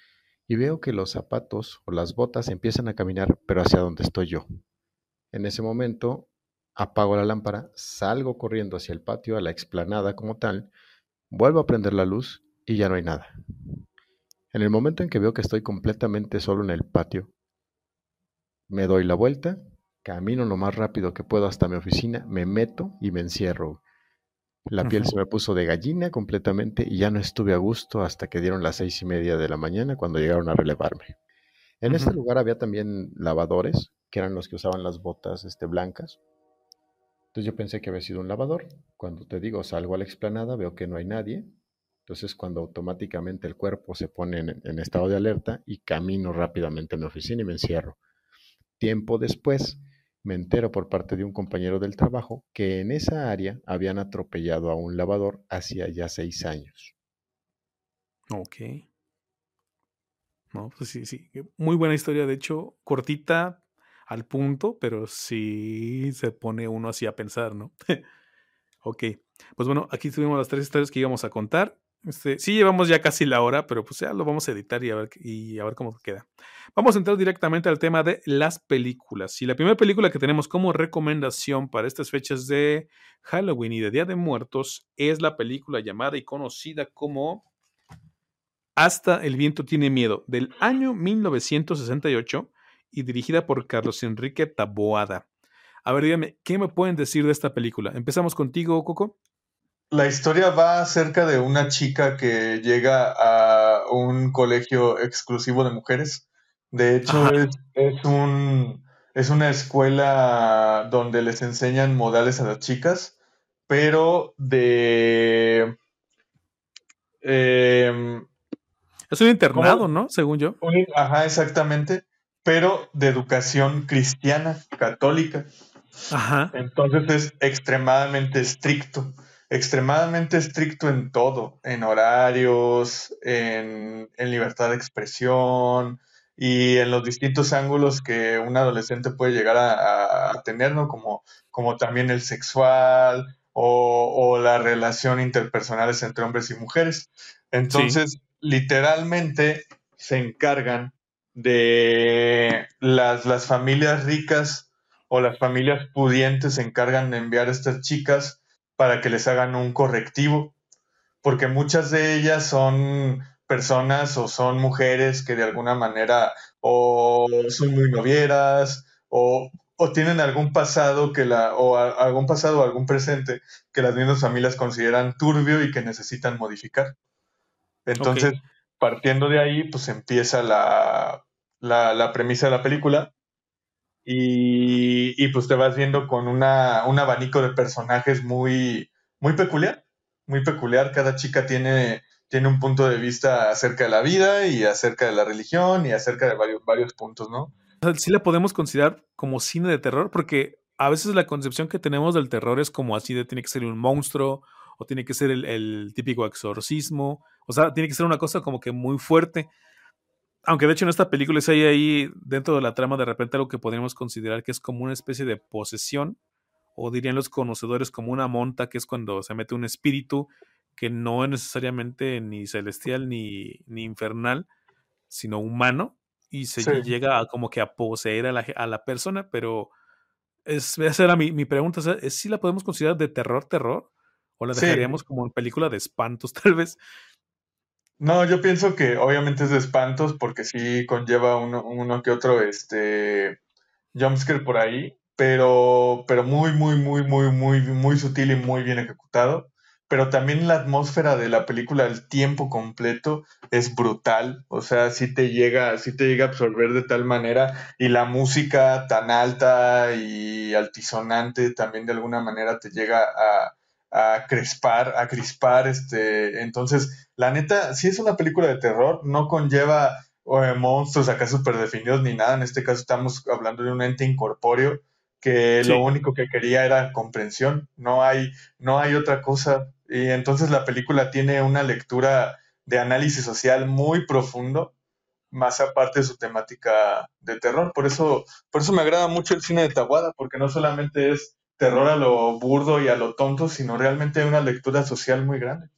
y veo que los zapatos o las botas empiezan a caminar, pero hacia donde estoy yo. En ese momento apago la lámpara, salgo corriendo hacia el patio, a la explanada como tal, vuelvo a prender la luz y ya no hay nada. En el momento en que veo que estoy completamente solo en el patio, me doy la vuelta, camino lo más rápido que puedo hasta mi oficina, me meto y me encierro. La piel se me puso de gallina completamente y ya no estuve a gusto hasta que dieron las seis y media de la mañana cuando llegaron a relevarme. En este lugar había también lavadores, que eran los que usaban las botas este, blancas. Entonces yo pensé que había sido un lavador. Cuando te digo salgo a la explanada, veo que no hay nadie. Entonces cuando automáticamente el cuerpo se pone en, en estado de alerta y camino rápidamente a mi oficina y me encierro. Tiempo después me entero por parte de un compañero del trabajo que en esa área habían atropellado a un lavador hacía ya seis años. Ok. No, pues sí, sí. Muy buena historia, de hecho, cortita al punto, pero sí se pone uno así a pensar, ¿no? ok. Pues bueno, aquí tuvimos las tres historias que íbamos a contar. Este, sí, llevamos ya casi la hora, pero pues ya lo vamos a editar y a ver, y a ver cómo queda. Vamos a entrar directamente al tema de las películas. Y la primera película que tenemos como recomendación para estas fechas de Halloween y de Día de Muertos es la película llamada y conocida como Hasta el viento tiene miedo, del año 1968 y dirigida por Carlos Enrique Taboada. A ver, dígame, ¿qué me pueden decir de esta película? Empezamos contigo, Coco. La historia va acerca de una chica que llega a un colegio exclusivo de mujeres. De hecho, es, es, un, es una escuela donde les enseñan modales a las chicas, pero de... Em, es un internado, ¿no? Según yo. ajá, exactamente, pero de educación cristiana, católica. Ajá. Entonces es extremadamente estricto extremadamente estricto en todo, en horarios, en, libertad de expresión y en los distintos ángulos que un adolescente puede llegar a, tener, ¿no? Como, como también el sexual o, las relaciones interpersonales entre hombres y mujeres. Entonces, literalmente se encargan de las, las familias ricas o las familias pudientes se encargan de enviar a estas chicas para que les hagan un correctivo, porque muchas de ellas son personas o son mujeres que de alguna manera o son muy novieras o, tienen algún pasado que la o algún pasado o algún presente que las mismas familias consideran turbio y que necesitan modificar. Entonces, partiendo de ahí, pues empieza la, la premisa de la película y, pues te vas viendo con una, un abanico de personajes muy, muy peculiar, muy peculiar. Cada chica tiene, tiene un punto de vista acerca de la vida y acerca de la religión y acerca de varios, varios puntos, ¿no? Sí la podemos considerar como cine de terror porque a veces la concepción que tenemos del terror es como así de tiene que ser un monstruo o tiene que ser el, el típico exorcismo, o sea, tiene que ser una cosa como que muy fuerte aunque de hecho en esta película hay ahí dentro de la trama de repente algo que podríamos considerar que es como una especie de posesión, o dirían los conocedores como una monta, que es cuando se mete un espíritu que no es necesariamente ni celestial ni, ni infernal, sino humano, y se llega a como que a poseer a la, a la persona, pero es, esa era mi, mi pregunta, ¿es si la podemos considerar de terror, terror? ¿O la dejaríamos como en película de espantos, tal vez? No, yo pienso que obviamente es de espantos porque sí conlleva uno, uno que otro este jumpscare por ahí, pero, pero muy, muy, muy, muy, muy, muy sutil y muy bien ejecutado. Pero también la atmósfera de la película, el tiempo completo, es brutal. O sea, sí te llega, sí te llega a absorber de tal manera. Y la música tan alta y altisonante también de alguna manera te llega a, a crispar, a crispar, este, entonces, la neta, si es una película de terror, no conlleva eh, monstruos acá súper definidos ni nada, en este caso estamos hablando de un ente incorpóreo que lo único que quería era comprensión, no hay, no hay otra cosa, y entonces la película tiene una lectura de análisis social muy profundo, más aparte de su temática de terror, por eso, por eso me agrada mucho el cine de Tawada, porque no solamente es terror a lo burdo y a lo tonto, sino realmente una lectura social muy grande.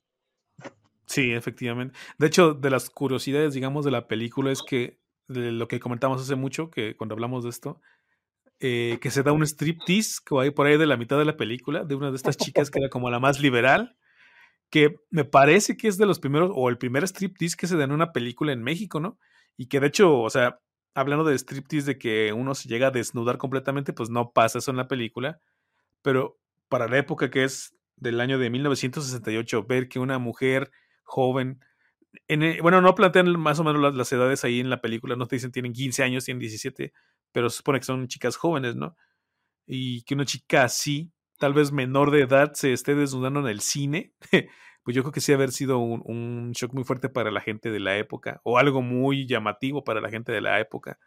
Sí, efectivamente. De hecho, de las curiosidades, digamos, de la película es que lo que comentamos hace mucho, que cuando hablamos de esto, eh, que se da un striptease que hay por ahí de la mitad de la película, de una de estas chicas que era como la más liberal, que me parece que es de los primeros, o el primer striptease que se da en una película en México, ¿no? Y que de hecho, o sea, hablando de striptease, de que uno se llega a desnudar completamente, pues no pasa eso en la película pero para la época que es del año de 1968, ver que una mujer joven, en e, bueno, no plantean más o menos las, edades ahí en la película, no te dicen tienen 15 años, tienen 17, pero se supone que son chicas jóvenes, ¿no? Y que una chica así, tal vez menor de edad, se esté desnudando en el cine, pues yo creo que sí haber sido un, un shock muy fuerte para la gente de la época, o algo muy llamativo para la gente de la época.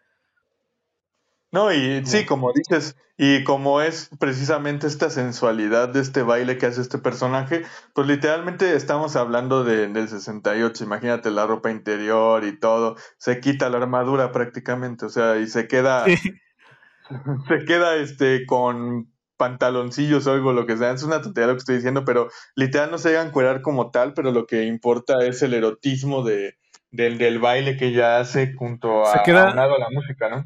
No, y sí, como dices, y como es precisamente esta sensualidad de este baile que hace este personaje, pues literalmente estamos hablando de, del 68, imagínate la ropa interior y todo, se quita la armadura prácticamente, o sea, y se queda, se queda este con pantaloncillos o algo, lo que sea. Es una tontería lo que estoy diciendo, pero literal no se dejan cuerar como tal, pero lo que importa es el erotismo de, del, del baile que ella hace junto a, queda, a la música, ¿no?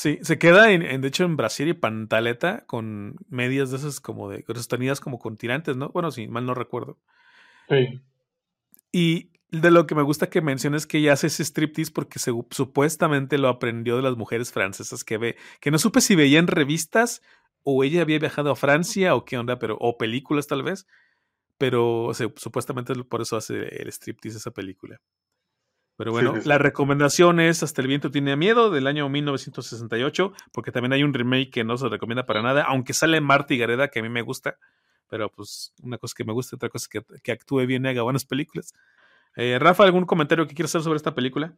Sí, se queda en, de hecho en Brasil y pantaleta con medias de esas como de sostenidas como con tirantes, ¿no? Bueno, si mal no recuerdo. Sí. Y de lo que me gusta que menciones que ella hace ese striptease porque supuestamente lo aprendió de las mujeres francesas que ve, que no supe si veía en revistas o ella había viajado a Francia o qué onda, pero o películas tal vez, pero supuestamente por eso hace el striptease esa película. Pero bueno, la recomendación es Hasta el viento tiene miedo del año 1968, porque también hay un remake que no se recomienda para nada, aunque sale Marty Gareda, que a mí me gusta, pero pues una cosa que me gusta, otra cosa es que, que actúe bien y haga buenas películas. Eh, Rafa, ¿algún comentario que quieras hacer sobre esta película?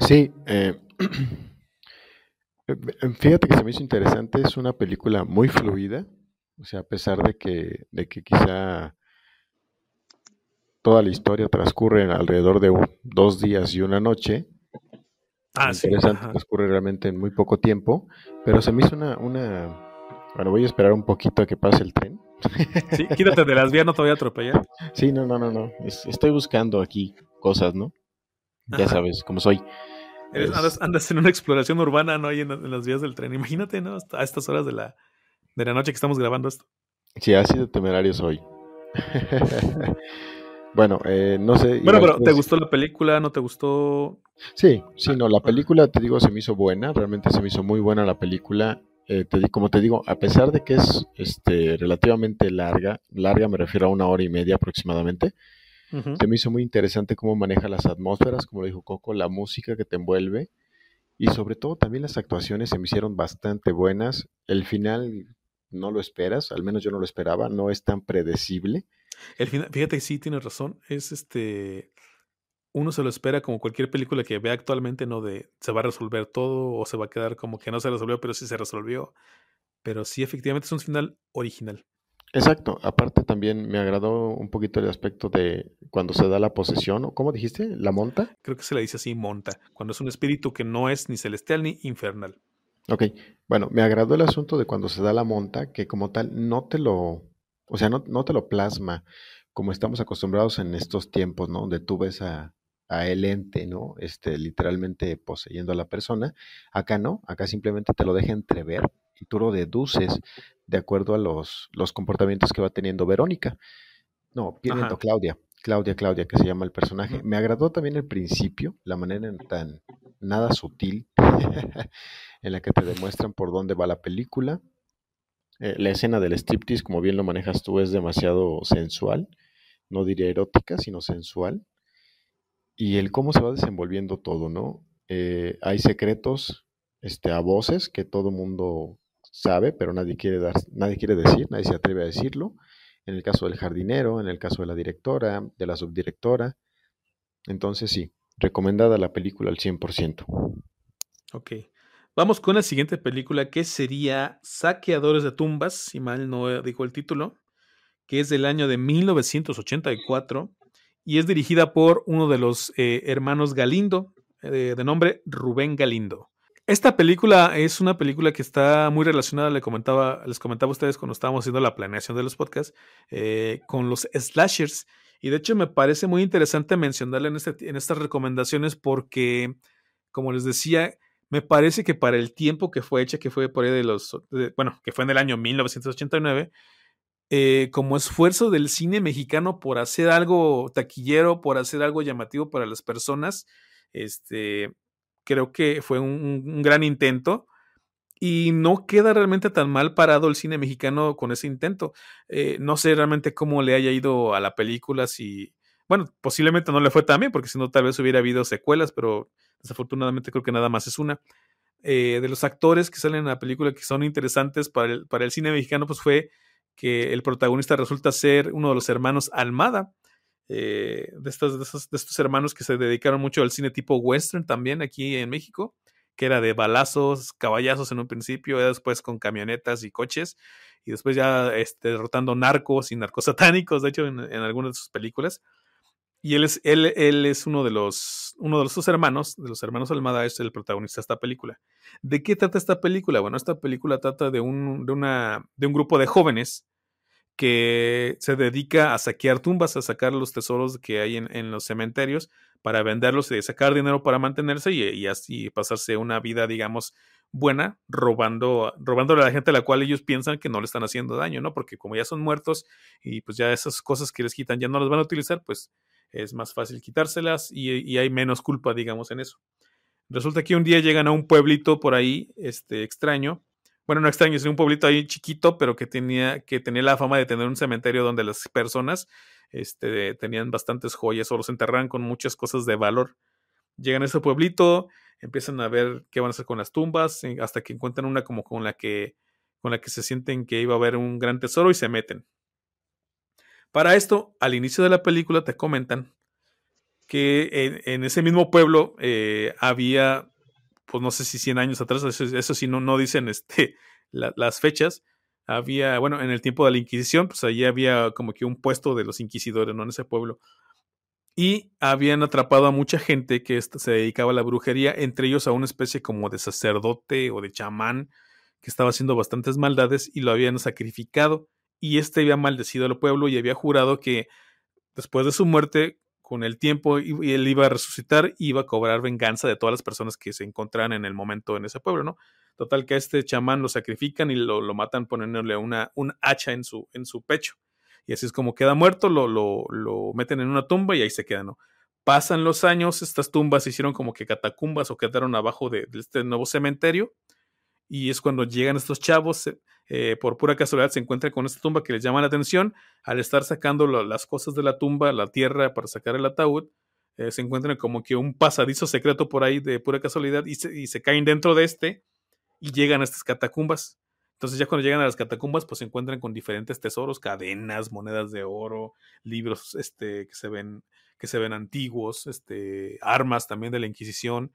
Sí, eh, fíjate que se me hizo interesante, es una película muy fluida, o sea, a pesar de que, de que quizá toda la historia transcurre alrededor de dos días y una noche. Ah, interesante, transcurre realmente en muy poco tiempo, pero se me hizo una, una... Bueno, voy a esperar un poquito a que pase el tren. Sí, quítate de las vías, no te voy a atropellar. Sí, no, no, no, no. estoy buscando aquí cosas, ¿no? Ya sabes cómo soy. andas, en una exploración urbana, ¿no? Ahí en, las vías del tren. Imagínate, ¿no? A estas horas de la, de la noche que estamos grabando esto. Sí, ha sido temerario hoy. Bueno, eh, no sé. Bueno, pero ¿te gustó la película? ¿No te gustó? Sí, sí, no, la película, te digo, se me hizo buena, realmente se me hizo muy buena la película. Eh, te, como te digo, a pesar de que es este, relativamente larga, larga me refiero a una hora y media aproximadamente, se me hizo muy interesante cómo maneja las atmósferas, como lo dijo Coco, la música que te envuelve y sobre todo también las actuaciones se me hicieron bastante buenas. El final no lo esperas, al menos yo no lo esperaba, no es tan predecible. El final, fíjate que sí tienes razón, es este uno se lo espera como cualquier película que vea actualmente, no de se va a resolver todo o se va a quedar como que no se resolvió, pero sí se resolvió. Pero sí, efectivamente es un final original. Exacto, aparte también me agradó un poquito el aspecto de cuando se da la posesión, ¿cómo dijiste? ¿La monta? Creo que se le dice así, monta, cuando es un espíritu que no es ni celestial ni infernal. Ok, bueno, me agradó el asunto de cuando se da la monta, que como tal no te lo, o sea, no, no te lo plasma como estamos acostumbrados en estos tiempos, ¿no? Donde tú ves a, a el ente, ¿no? Este, literalmente poseyendo a la persona. Acá no, acá simplemente te lo deja entrever y tú lo deduces de acuerdo a los, los comportamientos que va teniendo Verónica. No, pidiendo Claudia. Claudia, Claudia, que se llama el personaje. Me agradó también el principio, la manera en tan nada sutil en la que te demuestran por dónde va la película. Eh, la escena del striptease, como bien lo manejas tú, es demasiado sensual. No diría erótica, sino sensual. Y el cómo se va desenvolviendo todo, ¿no? Eh, hay secretos este, a voces que todo mundo sabe, pero nadie quiere, dar, nadie quiere decir, nadie se atreve a decirlo en el caso del jardinero, en el caso de la directora, de la subdirectora. Entonces sí, recomendada la película al 100%. Ok. Vamos con la siguiente película que sería Saqueadores de Tumbas, si mal no dijo el título, que es del año de 1984 y es dirigida por uno de los eh, hermanos Galindo, eh, de nombre Rubén Galindo. Esta película es una película que está muy relacionada, les comentaba, les comentaba a ustedes cuando estábamos haciendo la planeación de los podcasts, eh, con los slashers. Y de hecho me parece muy interesante mencionarla en, este, en estas recomendaciones porque, como les decía, me parece que para el tiempo que fue hecha, que fue por ahí de los, bueno, que fue en el año 1989, eh, como esfuerzo del cine mexicano por hacer algo taquillero, por hacer algo llamativo para las personas, este, creo que fue un, gran intento y no queda realmente tan mal parado el cine mexicano con ese intento. Eh, no sé realmente cómo le haya ido a la película, si, bueno, posiblemente no le fue tan bien, porque si no tal vez hubiera habido secuelas, pero desafortunadamente creo que nada más es una. Eh, de los actores que salen en la película que son interesantes para el, para el cine mexicano, pues fue que el protagonista resulta ser uno de los hermanos Almada, eh, de, estos, de, estos, hermanos que se dedicaron mucho al cine tipo western también aquí en México, que era de balazos, caballazos en un principio, después con camionetas y coches, y después ya este, derrotando narcos y narcosatánicos, de hecho, en, algunas de sus películas. Y él es, él, él es uno de los uno de los dos hermanos, de los hermanos Almada, es el protagonista de esta película. ¿De qué trata esta película? Bueno, esta película trata de un, de una, de un grupo de jóvenes que se dedica a saquear tumbas, a sacar los tesoros que hay en, en los cementerios para venderlos y sacar dinero para mantenerse y, y, así pasarse una vida, digamos, buena, robando, robándole a la gente a la cual ellos piensan que no le están haciendo daño, ¿no? Porque como ya son muertos y pues ya esas cosas que les quitan ya no las van a utilizar, pues es más fácil quitárselas y, y hay menos culpa, digamos, en eso. Resulta que un día llegan a un pueblito por ahí, este, extraño, bueno, no extraño, es un pueblito ahí chiquito, pero que tenía, que tenía la fama de tener un cementerio donde las personas este, tenían bastantes joyas o los enterraban con muchas cosas de valor. Llegan a ese pueblito, empiezan a ver qué van a hacer con las tumbas, eh, hasta que encuentran una como con la que, con la que se sienten que iba a haber un gran tesoro y se meten. Para esto, al inicio de la película te comentan que en, ese mismo pueblo eh, había pues no sé si 100 años atrás, eso, eso sí no, no dicen este, la, las fechas, había, bueno, en el tiempo de la Inquisición, pues allí había como que un puesto de los inquisidores. En ese pueblo. Y habían atrapado a mucha gente que se dedicaba a la brujería, entre ellos a una especie como de sacerdote o de chamán que estaba haciendo bastantes maldades y lo habían sacrificado. Y este había maldecido al pueblo y había jurado que después de su muerte con el tiempo él iba a resucitar y iba a cobrar venganza de todas las personas que se encontraran en el momento en ese pueblo, ¿no? Total que a este chamán lo sacrifican y lo, lo matan poniéndole una, un hacha en su, en su pecho. Y así es como queda muerto, lo, lo, lo meten en una tumba y ahí se queda, ¿no? Pasan los años, estas tumbas se hicieron como que catacumbas o quedaron abajo de, de este nuevo cementerio. Y es cuando llegan estos chavos, eh, por pura casualidad se encuentran con esta tumba que les llama la atención. Al estar sacando las cosas de la tumba, la tierra para sacar el ataúd, eh, se encuentran como que un pasadizo secreto por ahí de pura casualidad y se, y se, caen dentro de este y llegan a estas catacumbas. Entonces ya cuando llegan a las catacumbas pues se encuentran con diferentes tesoros, cadenas, monedas de oro, libros este, que, se ven, que se ven antiguos, este, armas también de la Inquisición.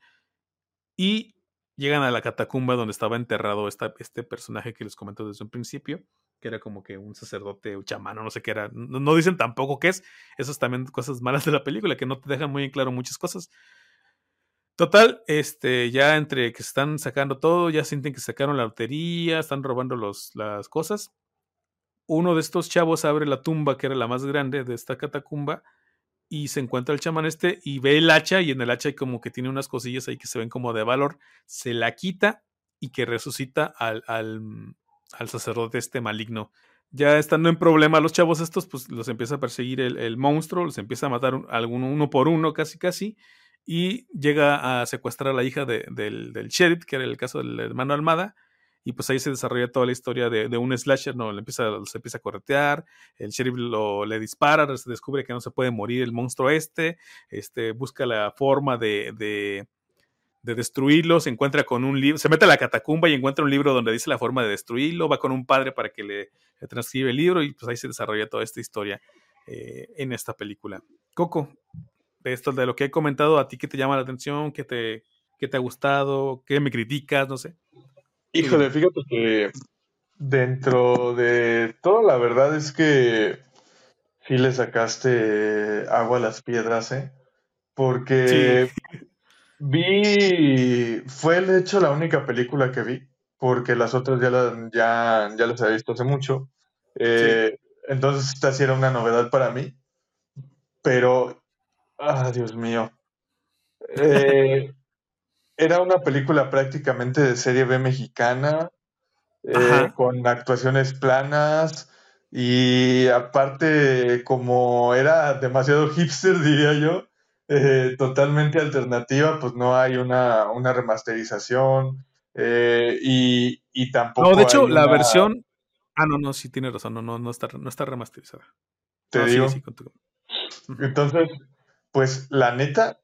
Y llegan a la catacumba donde estaba enterrado este personaje que les comento desde un principio, que era como que un sacerdote o chamano, no sé qué era. No, no, dicen tampoco qué es. Esas también cosas malas de la película, que no te dejan muy en claro muchas cosas. Total, este, ya entre que están sacando todo, ya sienten que sacaron la lotería, están robando los, las cosas. Uno de estos chavos abre la tumba, que era la más grande de esta catacumba, y se encuentra el chamán este y ve el hacha y en el hacha hay como que tiene unas cosillas ahí que se ven como de valor, se la quita y que resucita al, al, al sacerdote este maligno. Ya estando en problema los chavos estos, pues los empieza a perseguir el, monstruo, los empieza a matar un, alguno, uno por uno casi casi, y llega a secuestrar a la hija de, del, del sheriff, que era el caso del hermano Almada, y pues ahí se desarrolla toda la historia de, de un slasher, ¿no? Le empieza, se empieza a corretear, el sheriff lo, le dispara, se descubre que no se puede morir el monstruo este, este busca la forma de, de, de destruirlo, se encuentra con un libro, se mete a la catacumba y encuentra un libro donde dice la forma de destruirlo, va con un padre para que le, transcribe el libro y pues ahí se desarrolla toda esta historia eh, en esta película. Coco, de esto, de lo que he comentado, ¿a ti qué te llama la atención? ¿Qué te, qué te ha gustado? ¿Qué me criticas? No sé. Híjole, fíjate que dentro de todo, la verdad es que sí le sacaste agua a las piedras, ¿eh? Porque sí. vi, fue de hecho la única película que vi, porque las otras ya, la, ya, ya las había visto hace mucho. Eh, sí. Entonces esta sí era una novedad para mí. Pero, ah, Dios mío. Eh, era una película prácticamente de serie B mexicana, eh, con actuaciones planas y aparte como era demasiado hipster, diría yo, eh, totalmente alternativa, pues no hay una, una remasterización eh, y, y, tampoco... No, de hecho, la versión... Ah, no, no, sí tiene razón, no, no, no, está, no está remasterizada. Te no, digo. Sí, sí, tu... Entonces, pues la neta,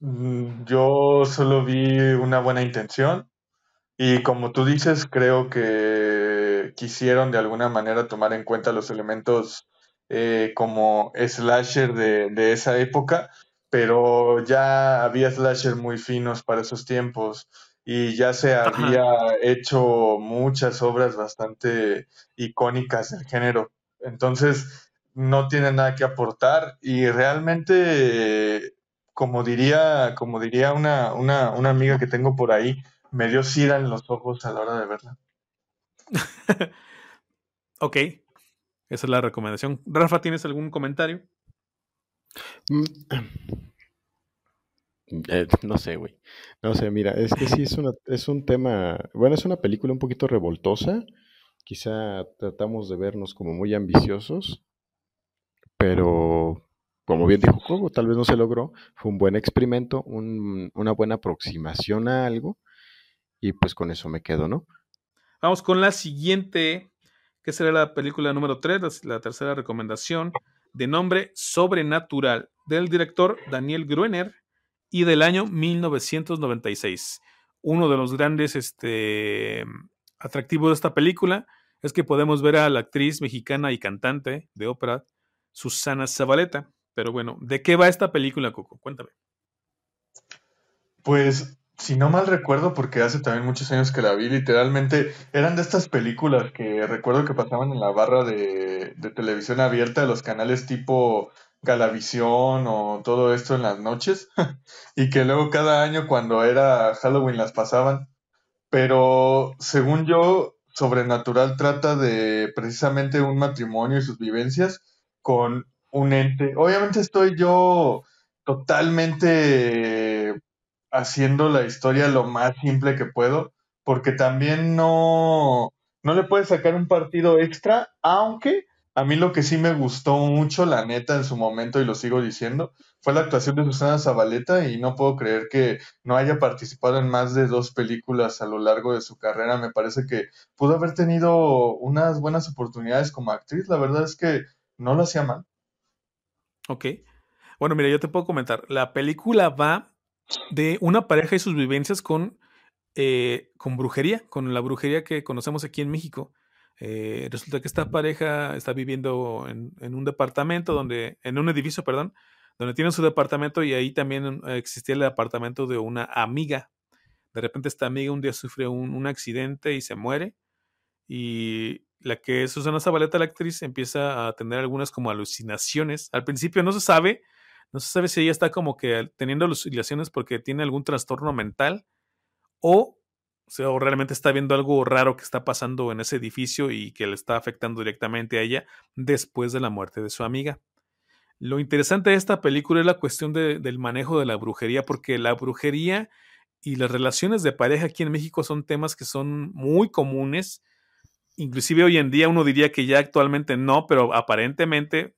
yo solo vi una buena intención y como tú dices, creo que quisieron de alguna manera tomar en cuenta los elementos eh, como slasher de, de, esa época, pero ya había slasher muy finos para esos tiempos y ya se había Ajá. hecho muchas obras bastante icónicas del género. Entonces, no tiene nada que aportar y realmente, como diría, como diría una, una, una amiga que tengo por ahí, me dio sida en los ojos a la hora de verla. ok, esa es la recomendación. Rafa, ¿tienes algún comentario? Mm, eh, no sé, güey. No sé, mira, es que sí es, una, es un tema, bueno, es una película un poquito revoltosa. Quizá tratamos de vernos como muy ambiciosos, pero como bien dijo Coco, tal vez no se logró. Fue un buen experimento, una buena aproximación a algo, y pues con eso me quedo, ¿no? Vamos con la siguiente, que será la película número 3, la tercera recomendación, de nombre Sobrenatural, del director Daniel Gruener y del año 1996. Uno de los grandes este, atractivos de esta película es que podemos ver a la actriz mexicana y cantante de ópera Susana Zabaleta. Pero bueno, ¿de qué va esta película, Coco? Cuéntame. Pues, si no mal recuerdo, porque hace también muchos años que la vi, literalmente eran de estas películas que recuerdo que pasaban en la barra de, televisión abierta de los canales tipo Galavisión o todo esto en las noches y que luego cada año cuando era Halloween las pasaban. Pero según yo, Sobrenatural trata de precisamente un matrimonio y sus vivencias con un ente. Obviamente estoy yo totalmente haciendo la historia lo más simple que puedo, porque también no, no le puedes sacar un partido extra, aunque a mí lo que sí me gustó mucho, la neta, en su momento, y lo sigo diciendo, fue la actuación de Susana Zabaleta y no puedo creer que no haya participado en más de dos películas a lo largo de su carrera. Me parece que pudo haber tenido unas buenas oportunidades como actriz. La verdad es que no lo hacía mal. Ok. Bueno, mira, yo te puedo comentar. La película va de una pareja y sus vivencias con, eh, con brujería, con la brujería que conocemos aquí en México. Eh, resulta que esta pareja está viviendo en, en, un departamento donde, en un edificio, perdón, donde tienen su departamento y ahí también existía el departamento de una amiga. De repente esta amiga un día sufre un, un accidente y se muere y la que es Susana Zabaleta, la actriz, empieza a tener algunas como alucinaciones. Al principio no se sabe, no se sabe si ella está como que teniendo alucinaciones porque tiene algún trastorno mental o, o, realmente está viendo algo raro que está pasando en ese edificio y que le está afectando directamente a ella después de la muerte de su amiga. Lo interesante de esta película es la cuestión de, del manejo de la brujería, porque la brujería y las relaciones de pareja aquí en México son temas que son muy comunes inclusive hoy en día uno diría que ya actualmente no, pero aparentemente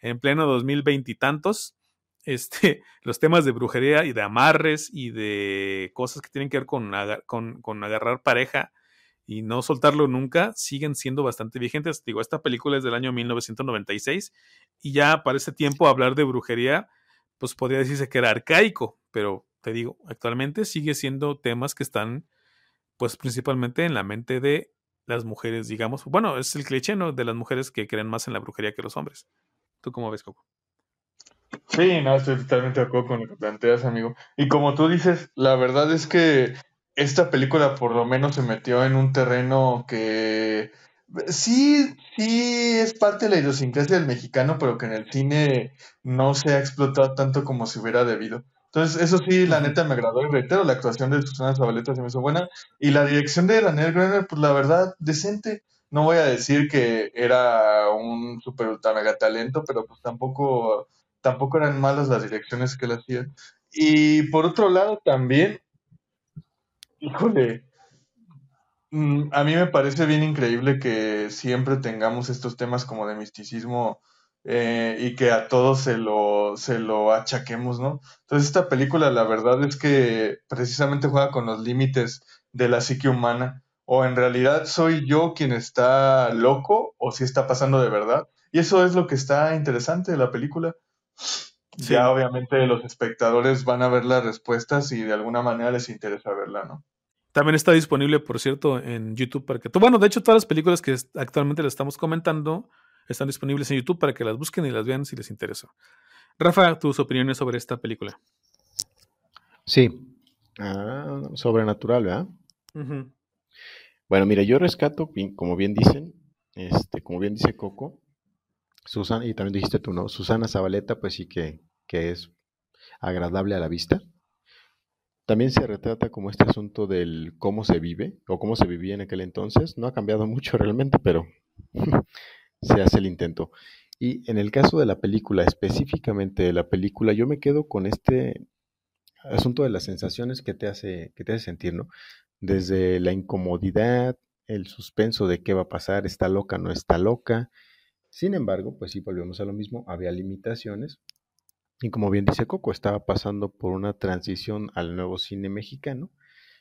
en pleno 2020 y tantos, este, los temas de brujería y de amarres y de cosas que tienen que ver con, con, con agarrar pareja y no soltarlo nunca siguen siendo bastante vigentes. Digo, esta película es del año 1996 y ya para ese tiempo hablar de brujería, pues podría decirse que era arcaico, pero te digo, actualmente sigue siendo temas que están pues principalmente en la mente de las mujeres, digamos. Bueno, es el cliché, ¿no? De las mujeres que creen más en la brujería que los hombres. ¿Tú cómo ves, Coco? Sí, no, estoy totalmente de acuerdo con lo que planteas, amigo. Y como tú dices, la verdad es que esta película por lo menos se metió en un terreno que sí, sí es parte de la idiosincrasia del mexicano, pero que en el cine no se ha explotado tanto como se hubiera debido. Entonces, eso sí, la neta me agradó y reitero, la actuación de Susana Zabaleta se me hizo buena. Y la dirección de Daniel Gruner, pues la verdad, decente. No voy a decir que era un super ultra mega talento, pero pues tampoco, tampoco eran malas las direcciones que él hacía. Y por otro lado, también, híjole, mm, a mí me parece bien increíble que siempre tengamos estos temas como de misticismo eh, y que a todos se lo, se lo achaquemos, ¿no? Entonces esta película la verdad es que precisamente juega con los límites de la psique humana, o en realidad soy yo quien está loco o si está pasando de verdad, y eso es lo que está interesante de la película. Ya obviamente los espectadores van a ver las respuestas y de alguna manera les interesa verla, ¿no? También está disponible, por cierto, en YouTube para que tú, bueno, de hecho todas las películas que actualmente le estamos comentando están disponibles en YouTube para que las busquen y las vean si les interesa. Rafa, tus opiniones sobre esta película. Sí, ah, sobrenatural, ¿verdad? Bueno, mira, yo rescato, como bien dicen, este, como bien dice Coco, Susana, y también dijiste tú, ¿no? Susana Zabaleta, pues sí que, que es agradable a la vista. También se retrata como este asunto del cómo se vive o cómo se vivía en aquel entonces. No ha cambiado mucho realmente, pero se hace el intento. Y en el caso de la película, específicamente de la película, yo me quedo con este asunto de las sensaciones que te hace, que te hace sentir, ¿no? Desde la incomodidad, el suspenso de qué va a pasar, está loca, no está loca. Sin embargo, pues sí, volvemos a lo mismo, había limitaciones. Y como bien dice Coco, estaba pasando por una transición al nuevo cine mexicano,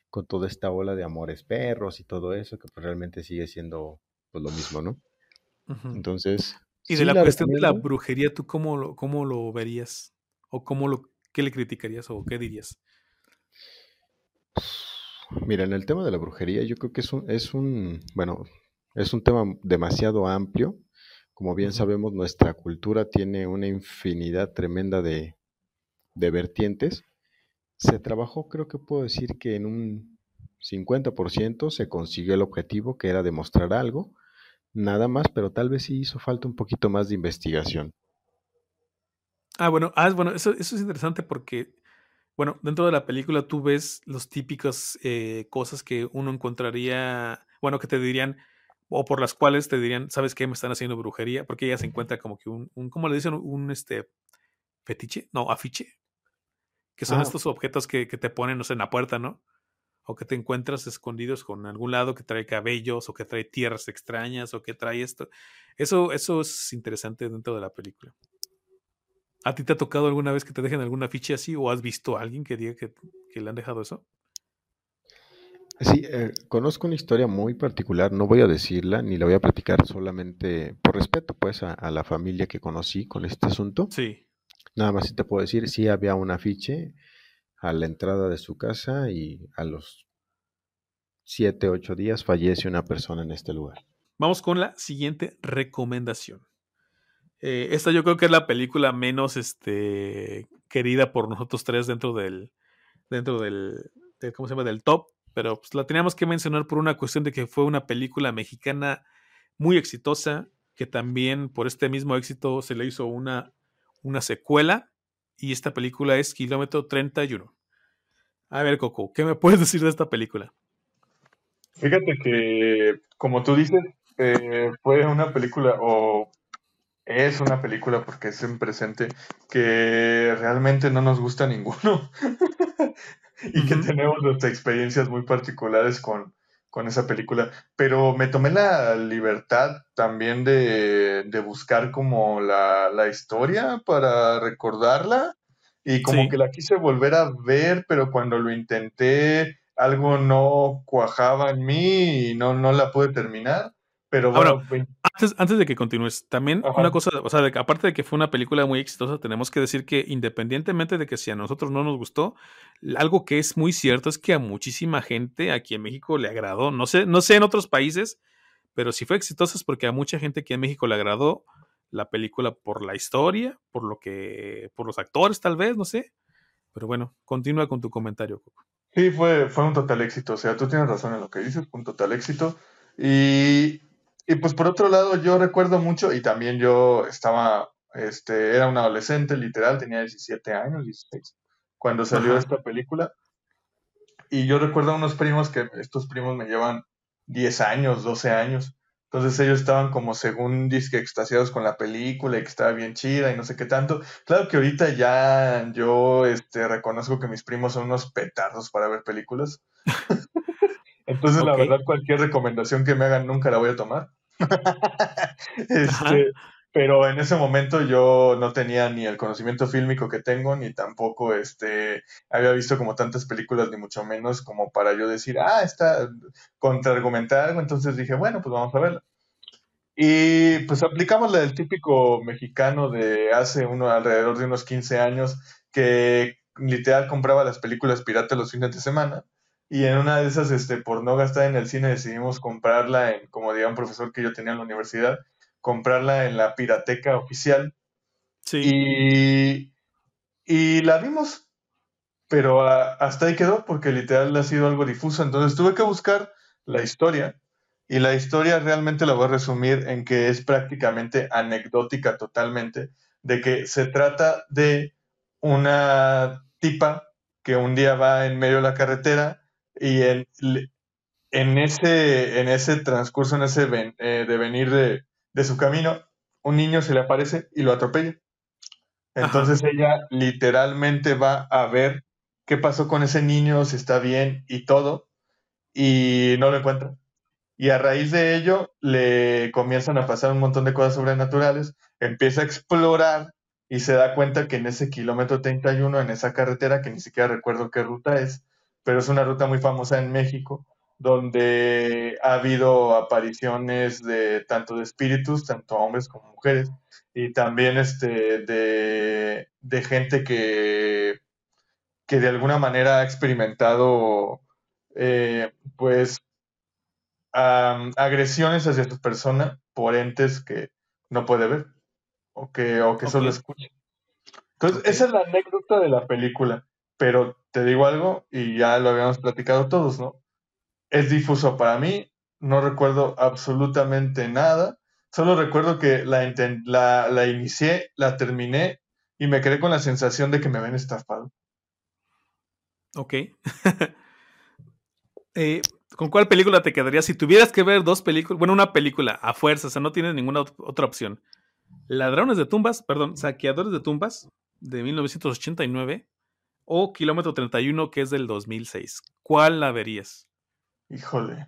con toda esta ola de amores perros y todo eso, que pues realmente sigue siendo pues, lo mismo, ¿no? Entonces... Y de la, cuestión de la brujería, ¿tú cómo lo, cómo lo verías? ¿O cómo lo, qué le criticarías o qué dirías? Mira, en el tema de la brujería, yo creo que es un, es un, bueno, es un tema demasiado amplio. Como bien sabemos, nuestra cultura tiene una infinidad tremenda de, de vertientes. Se trabajó, creo que puedo decir que en un 50% se consiguió el objetivo, que era demostrar algo, nada más, pero tal vez sí hizo falta un poquito más de investigación. Ah, bueno, ah, bueno eso, eso es interesante porque bueno, dentro de la película tú ves los típicos eh, cosas que uno encontraría, bueno, que te dirían, o por las cuales te dirían, ¿sabes qué? Me están haciendo brujería, porque ella se encuentra como que un, un ¿cómo le dicen? Un este fetiche, no, afiche, que son ah. estos objetos que, que te ponen, no sé, en la puerta, ¿no? O que te encuentras escondidos con algún lado que trae cabellos, o que trae tierras extrañas, o que trae esto. Eso, eso es interesante dentro de la película. ¿A ti te ha tocado alguna vez que te dejen alguna ficha así o has visto a alguien que diga que, le han dejado eso? Sí, eh, conozco una historia muy particular, no voy a decirla ni la voy a platicar solamente por respeto pues a, la familia que conocí con este asunto. Sí. Nada más si te puedo decir, sí había un afiche a la entrada de su casa y a los siete, ocho días fallece una persona en este lugar. Vamos con la siguiente recomendación. Eh, esta yo creo que es la película menos este, querida por nosotros tres dentro del, dentro del, ¿cómo se llama? Del top, pero pues, la teníamos que mencionar por una cuestión de que fue una película mexicana muy exitosa, que también por este mismo éxito se le hizo una, una secuela, y esta película es Kilómetro 31. A ver, Coco, ¿qué me puedes decir de esta película? Fíjate que, como tú dices, eh, fue una película, o es una película porque es en presente que realmente no nos gusta ninguno y que tenemos nuestras experiencias muy particulares con, esa película. Pero me tomé la libertad también de, buscar como la, historia para recordarla y como que la quise volver a ver, pero cuando lo intenté algo no cuajaba en mí y no, no la pude terminar. Pero bueno, antes, antes de que continúes, también una cosa, o sea, aparte de que fue una película muy exitosa, tenemos que decir que independientemente de que si a nosotros no nos gustó, algo que es muy cierto es que a muchísima gente aquí en México le agradó. No sé, no sé en otros países, pero si fue exitosa es porque a mucha gente aquí en México le agradó la película por la historia, por lo que, por los actores tal vez, no sé. Pero bueno, continúa con tu comentario, Coco. Sí, fue, fue un total éxito. O sea, tú tienes razón en lo que dices, fue un total éxito. Y y pues por otro lado, yo recuerdo mucho, y también yo estaba, este, era un adolescente, literal, tenía 17 años, 16, cuando salió esta película. Y yo recuerdo a unos primos que estos primos me llevan 10 años, 12 años. Entonces ellos estaban como según disque extasiados con la película y que estaba bien chida y no sé qué tanto. Claro que ahorita ya yo este, reconozco que mis primos son unos petardos para ver películas. Entonces, la verdad, cualquier recomendación que me hagan nunca la voy a tomar. este, pero en ese momento yo no tenía ni el conocimiento fílmico que tengo, ni tampoco este, había visto como tantas películas, ni mucho menos como para yo decir, ah, está, contraargumentar algo. Entonces dije, bueno, pues vamos a verla. Y pues aplicamos la del típico mexicano de hace uno, alrededor de unos 15 años, que literal compraba las películas piratas los fines de semana y en una de esas, este, por no gastar en el cine, decidimos comprarla en, como diría un profesor que yo tenía en la universidad, comprarla en la pirateca oficial. Sí. Y, y la vimos, pero hasta ahí quedó porque literal ha sido algo difuso. Entonces tuve que buscar la historia Y la historia realmente la voy a resumir en que es prácticamente anecdótica totalmente, de que se trata de una tipa que un día va en medio de la carretera y en, en, ese, en ese transcurso, en ese eh, devenir de, de su camino, un niño se le aparece y lo atropella. Entonces ella literalmente va a ver qué pasó con ese niño, si está bien y todo, y no lo encuentra. Y a raíz de ello le comienzan a pasar un montón de cosas sobrenaturales, empieza a explorar y se da cuenta que en ese kilómetro 31, en esa carretera, que ni siquiera recuerdo qué ruta es, pero es una ruta muy famosa en México, donde ha habido apariciones de tanto de espíritus, tanto hombres como mujeres, y también este, de, de gente que, que de alguna manera ha experimentado eh, pues agresiones hacia su persona por entes que no puede ver o que, o que solo escucha. Entonces, esa es la anécdota de la película, pero te digo algo y ya lo habíamos platicado todos, ¿no? Es difuso para mí, no recuerdo absolutamente nada, solo recuerdo que la, inicié, la terminé y me quedé con la sensación de que me ven estafado. Ok. eh, ¿Con cuál película te quedarías si tuvieras que ver dos películas? Bueno, una película a fuerza, o sea, no tienes ninguna otra opción. Ladrones de tumbas, perdón, Saqueadores de tumbas de 1989 o Kilómetro 31 que es del 2006. ¿Cuál la verías? Híjole.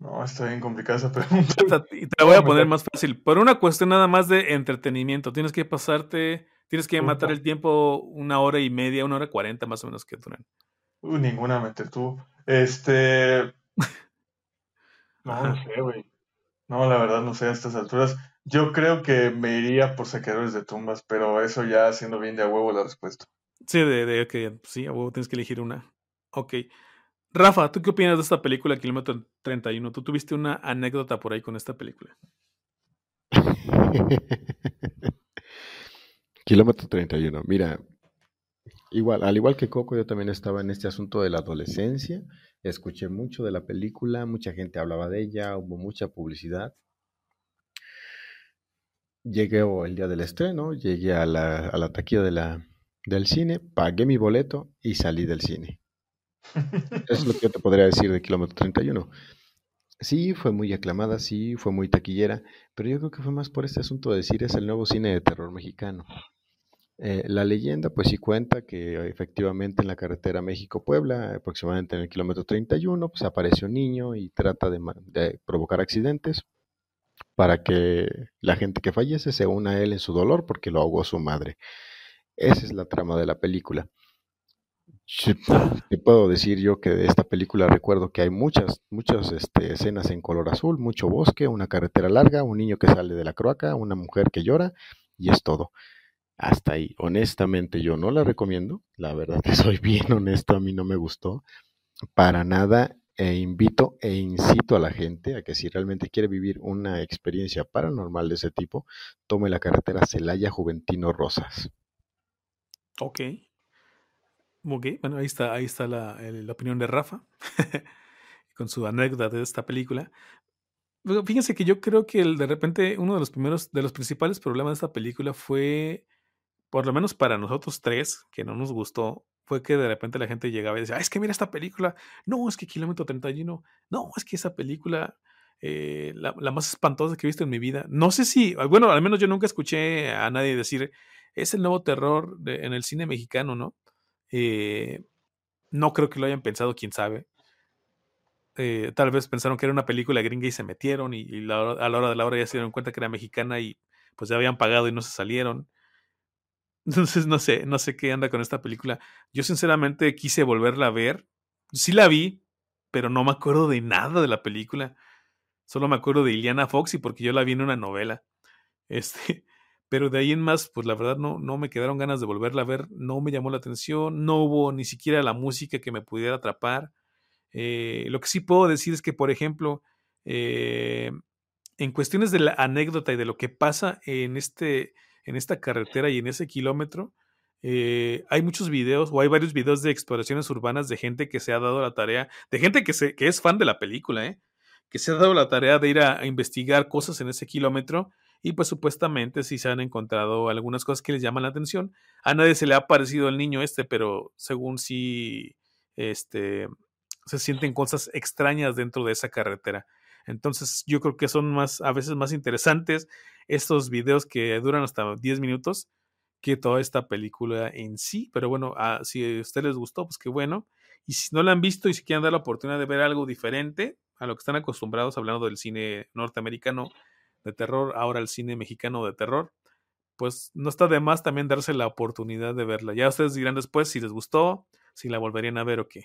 No, está bien complicada esa pregunta. Y te la voy a poner más fácil. Por una cuestión nada más de entretenimiento. Tienes que pasarte, tienes que matar el tiempo una hora y media, una hora cuarenta más o menos que duran. Uh, ninguna me tú. Este. No, no sé, güey. No, la verdad no sé a estas alturas. Yo creo que me iría por saqueadores de tumbas, pero eso ya haciendo bien de a huevo la respuesta. Sí, de, de que sí, a huevo tienes que elegir una. Ok. Rafa, ¿tú qué opinas de esta película, Kilómetro 31? ¿Tú tuviste una anécdota por ahí con esta película? Kilómetro 31. Mira, Igual, al igual que Coco, yo también estaba en este asunto de la adolescencia. Escuché mucho de la película, mucha gente hablaba de ella, hubo mucha publicidad. Llegué el día del estreno, llegué a la, taquilla de la, del cine, pagué mi boleto y salí del cine. Es lo que yo te podría decir de Kilómetro 31. Sí, fue muy aclamada, sí, fue muy taquillera, pero yo creo que fue más por este asunto de decir es el nuevo cine de terror mexicano. Eh, la leyenda pues sí cuenta que efectivamente en la carretera México-Puebla, aproximadamente en el kilómetro 31, pues aparece un niño y trata de, provocar accidentes para que la gente que fallece se una a él en su dolor porque lo ahogó su madre. Esa es la trama de la película. Te puedo decir yo que de esta película recuerdo que hay muchas, muchas este, escenas en color azul, mucho bosque, una carretera larga, un niño que sale de la croaca, una mujer que llora y es todo. Hasta ahí. Honestamente, yo no la recomiendo. La verdad, te soy bien honesto, a mí no me gustó. Para nada. E invito e incito a la gente a que si realmente quiere vivir una experiencia paranormal de ese tipo, tome la carretera Celaya Juventino Rosas. Ok. Ok, bueno, ahí está, ahí está la, opinión de Rafa con su anécdota de esta película. Fíjense que yo creo que de repente uno de los primeros, de los principales problemas de esta película fue por lo menos para nosotros tres, que no nos gustó, fue que de repente la gente llegaba y decía, es que mira esta película, no, es que Kilómetro 31, no, es que esa película, eh, la, más espantosa que he visto en mi vida. No sé si, ah, bueno, al menos yo nunca escuché a nadie decir, es el nuevo terror en el cine mexicano, ¿no? Eh, no creo que lo hayan pensado, quién sabe. Eh, tal vez pensaron que era una película gringa y se metieron y, a la hora de la hora ya se dieron cuenta que era mexicana y pues ya habían pagado y no se salieron. Entonces, no sé, no sé qué anda con esta película. Yo sinceramente quise volverla a ver. Sí la vi, pero no me acuerdo de nada de la película. Solo me acuerdo de Iliana Foxy porque yo la vi en una novela. Este, pero de ahí en más, pues la verdad no, no me quedaron ganas de volverla a ver. No me llamó la atención. No hubo ni siquiera la música que me pudiera atrapar. Eh, lo que sí puedo decir es que, por ejemplo, eh, en cuestiones de la anécdota y de lo que pasa en este en esta carretera y en ese kilómetro, eh, hay muchos videos o hay varios videos de exploraciones urbanas de gente que se ha dado la tarea, de gente que, se, que es fan de la película, que se ha dado la tarea de ir a, investigar cosas en ese kilómetro y pues supuestamente sí se han encontrado algunas cosas que les llaman la atención. A nadie se le ha parecido el niño este, pero según sí, este, se sienten cosas extrañas dentro de esa carretera. Entonces yo creo que son más, a veces más interesantes estos videos que duran hasta 10 minutos que toda esta película en sí. Pero bueno, ah, si a ustedes les gustó, pues qué bueno. Y si no la han visto y si quieren dar la oportunidad de ver algo diferente a lo que están acostumbrados hablando del cine norteamericano de terror, ahora el cine mexicano de terror, pues no está de más también darse la oportunidad de verla. Ya ustedes dirán después si les gustó, si la volverían a ver o qué.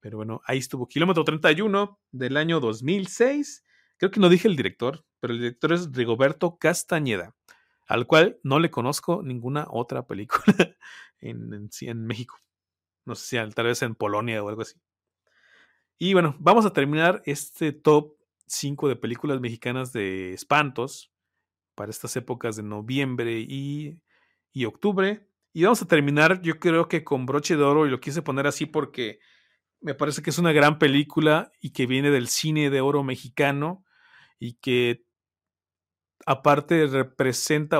Pero bueno, ahí estuvo. Kilómetro 31 del año 2006. Creo que no dije el director, pero el director es Rigoberto Castañeda, al cual no le conozco ninguna otra película en, en, México. No sé si tal vez en Polonia o algo así. Y bueno, vamos a terminar este top 5 de películas mexicanas de espantos para estas épocas de noviembre y, y octubre. Y vamos a terminar, yo creo que con broche de oro, y lo quise poner así porque me parece que es una gran película y que viene del cine de oro mexicano y que aparte representa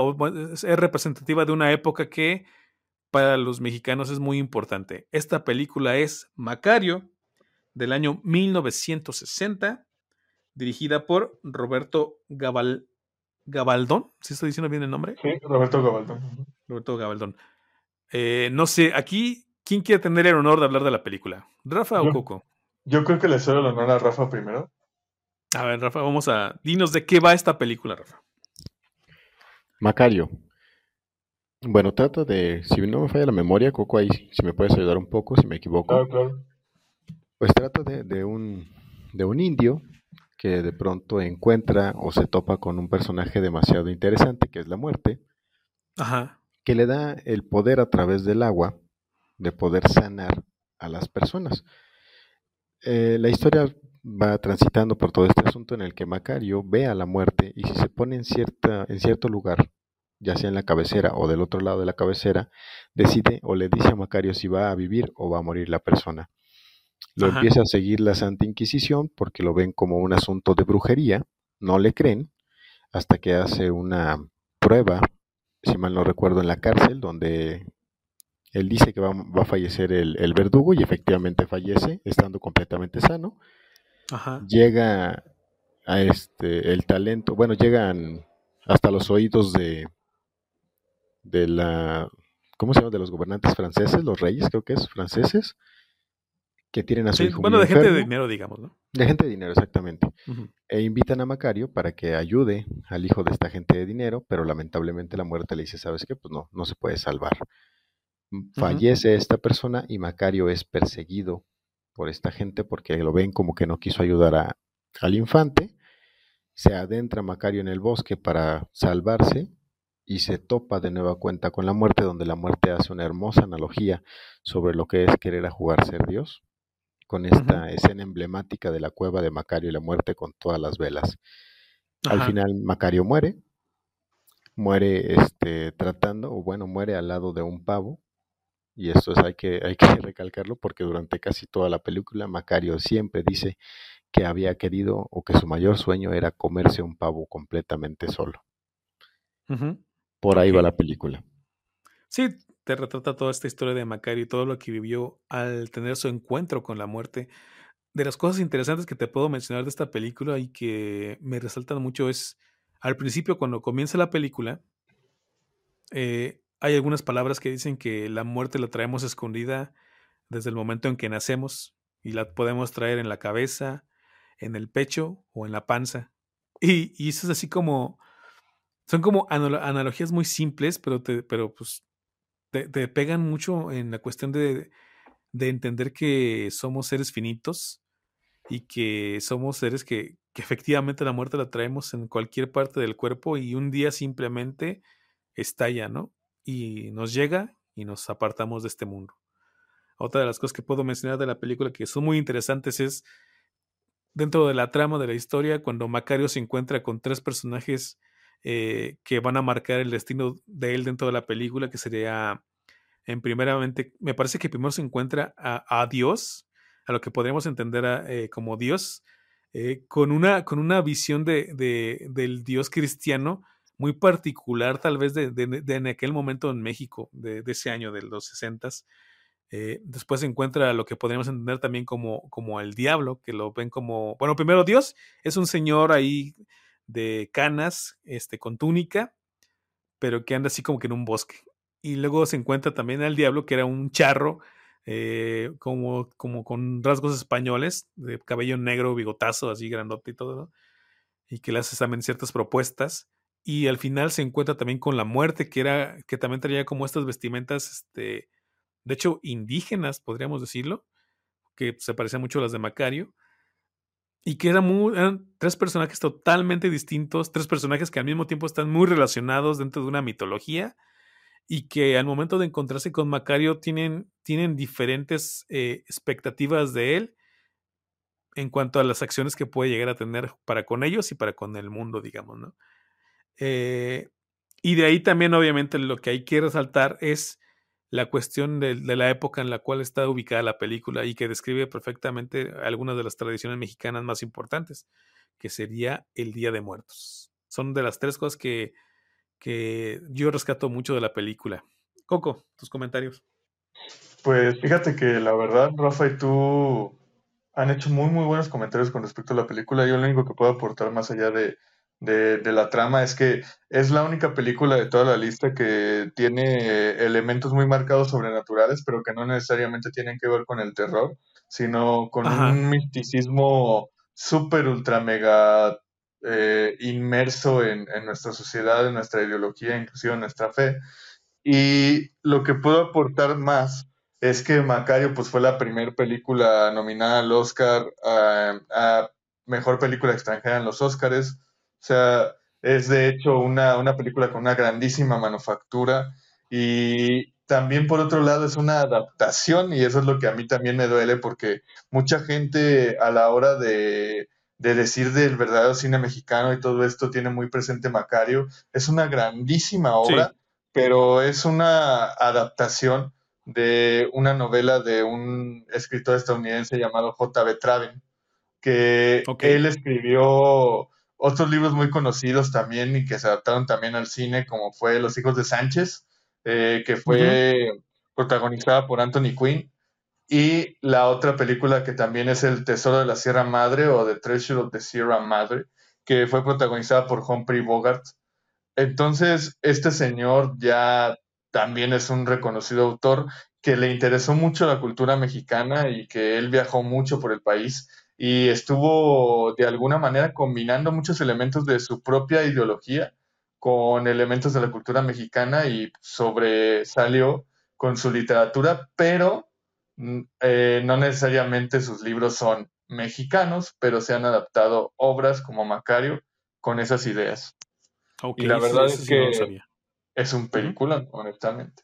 es representativa de una época que para los mexicanos es muy importante. Esta película es Macario del año 1960, dirigida por Roberto Gabal, Gabaldón. ¿Sí estoy diciendo bien el nombre? Sí, Roberto Gabaldón. Roberto Gabaldón. Eh, no sé, aquí ¿Quién quiere tener el honor de hablar de la película? ¿Rafa o Coco? Yo creo que le cedo el honor a Rafa primero. A ver, Rafa, vamos a. Dinos de qué va esta película, Rafa. Macario. Bueno, trata de. Si no me falla la memoria, Coco, ahí si me puedes ayudar un poco, si me equivoco. Claro, claro. Pues trata de, de, un, de un indio que de pronto encuentra o se topa con un personaje demasiado interesante, que es la muerte. Ajá. Que le da el poder a través del agua de poder sanar a las personas. Eh, la historia va transitando por todo este asunto en el que Macario ve a la muerte y si se pone en, cierta, en cierto lugar, ya sea en la cabecera o del otro lado de la cabecera, decide o le dice a Macario si va a vivir o va a morir la persona. Lo empieza a seguir la Santa Inquisición porque lo ven como un asunto de brujería, no le creen, hasta que hace una prueba, si mal no recuerdo, en la cárcel, donde él dice que va, a fallecer el, verdugo y efectivamente fallece, estando completamente sano. Llega a este el talento, bueno, llegan hasta los oídos de de la ¿cómo se llama? de los gobernantes franceses, los reyes, creo que es franceses, que tienen a su hijo Bueno, de gente de dinero, digamos, ¿no? De gente de dinero, exactamente. E invitan a Macario para que ayude al hijo de esta gente de dinero, pero lamentablemente la muerte le dice, ¿sabes qué? Pues no, no se puede salvar. Fallece esta persona y Macario es perseguido por esta gente porque lo ven como que no quiso ayudar al infante. Se adentra Macario en el bosque para salvarse y se topa de nueva cuenta con la muerte, donde la muerte hace una hermosa analogía sobre lo que es querer a jugar ser Dios, con esta escena emblemática de la cueva de Macario y la muerte con todas las velas. Al final Macario muere, muere este, tratando, o bueno, muere al lado de un pavo, y esto es, hay, que, hay que recalcarlo porque durante casi toda la película Macario siempre dice que había querido o que su mayor sueño era comerse un pavo completamente solo. Por ahí va la película. Sí, te retrata toda esta historia de Macario y todo lo que vivió al tener su encuentro con la muerte. De las cosas interesantes que te puedo mencionar de esta película y que me resaltan mucho es, al principio cuando comienza la película, eh, hay algunas palabras que dicen que la muerte la traemos escondida desde el momento en que nacemos y la podemos traer en la cabeza, en el pecho o en la panza. Y, y eso es así como, son como analogías muy simples, pero, te, pero pues te, pegan mucho en la cuestión de, de, entender que somos seres finitos y que somos seres que, que efectivamente la muerte la traemos en cualquier parte del cuerpo y un día simplemente estalla, ¿no? y nos llega y nos apartamos de este mundo. Otra de las cosas que puedo mencionar de la película que son muy interesantes es dentro de la trama de la historia, cuando Macario se encuentra con tres personajes eh, que van a marcar el destino de él dentro de la película, que sería, en primeramente, me parece que primero se encuentra a, Dios, a lo que podríamos entender eh, como Dios, eh, con, una, con una visión de, del Dios cristiano muy particular, tal vez de, en aquel momento en México, de, ese año, de los 60 eh, después se encuentra lo que podríamos entender también como, como el diablo, que lo ven como, bueno, primero Dios es un señor ahí de canas, este, con túnica, pero que anda así como que en un bosque. Y luego se encuentra también al diablo, que era un charro, eh, como, como con rasgos españoles, de cabello negro, bigotazo, así grandote y todo, y que le hace también ciertas propuestas. Y al final se encuentra también con la muerte, que era, que también traía como estas vestimentas, este, de hecho, indígenas, podríamos decirlo, que se parecían mucho a las de Macario y que eran, muy, eran tres personajes totalmente distintos, tres personajes que al mismo tiempo están muy relacionados dentro de una mitología y que al momento de encontrarse con Macario tienen, tienen diferentes eh, expectativas de él en cuanto a las acciones que puede llegar a tener para con ellos y para con el mundo, digamos, ¿no? Eh, y de ahí también, obviamente, lo que hay que resaltar es la cuestión de, la época en la cual está ubicada la película y que describe perfectamente algunas de las tradiciones mexicanas más importantes, que sería el Día de Muertos. Son de las tres cosas que, que yo rescato mucho de la película. Coco, tus comentarios. Pues fíjate que la verdad, Rafa y tú han hecho muy, muy buenos comentarios con respecto a la película. Yo lo único que puedo aportar más allá de, de, la trama es que es la única película de toda la lista que tiene elementos muy marcados sobrenaturales, pero que no necesariamente tienen que ver con el terror, sino con un misticismo súper, ultra, mega eh, inmerso en, en, nuestra sociedad, en nuestra ideología, inclusive en nuestra fe. Y lo que puedo aportar más es que Macario pues, fue la primera película nominada al Oscar a, a Mejor Película Extranjera en los Oscars sea, es de hecho una, una película con una grandísima manufactura y también por otro lado es una adaptación y eso es lo que a mí también me duele porque mucha gente a la hora de, de decir del verdadero cine mexicano y todo esto tiene muy presente Macario. Es una grandísima obra, pero es una adaptación de una novela de un escritor estadounidense llamado J.B. Traven, que él escribió otros libros muy conocidos también y que se adaptaron también al cine, como fue Los hijos de Sánchez, eh, que fue protagonizada por Anthony Quinn, y la otra película que también es El Tesoro de la Sierra Madre o The Treasure of the Sierra Madre, que fue protagonizada por Humphrey Bogart. Entonces, este señor ya también es un reconocido autor que le interesó mucho la cultura mexicana y que él viajó mucho por el país y estuvo de alguna manera combinando muchos elementos de su propia ideología con elementos de la cultura mexicana y sobresalió con su literatura, pero mm, eh, no necesariamente sus libros son mexicanos, pero se han adaptado obras como Macario con esas ideas. y la verdad es que es un película, honestamente.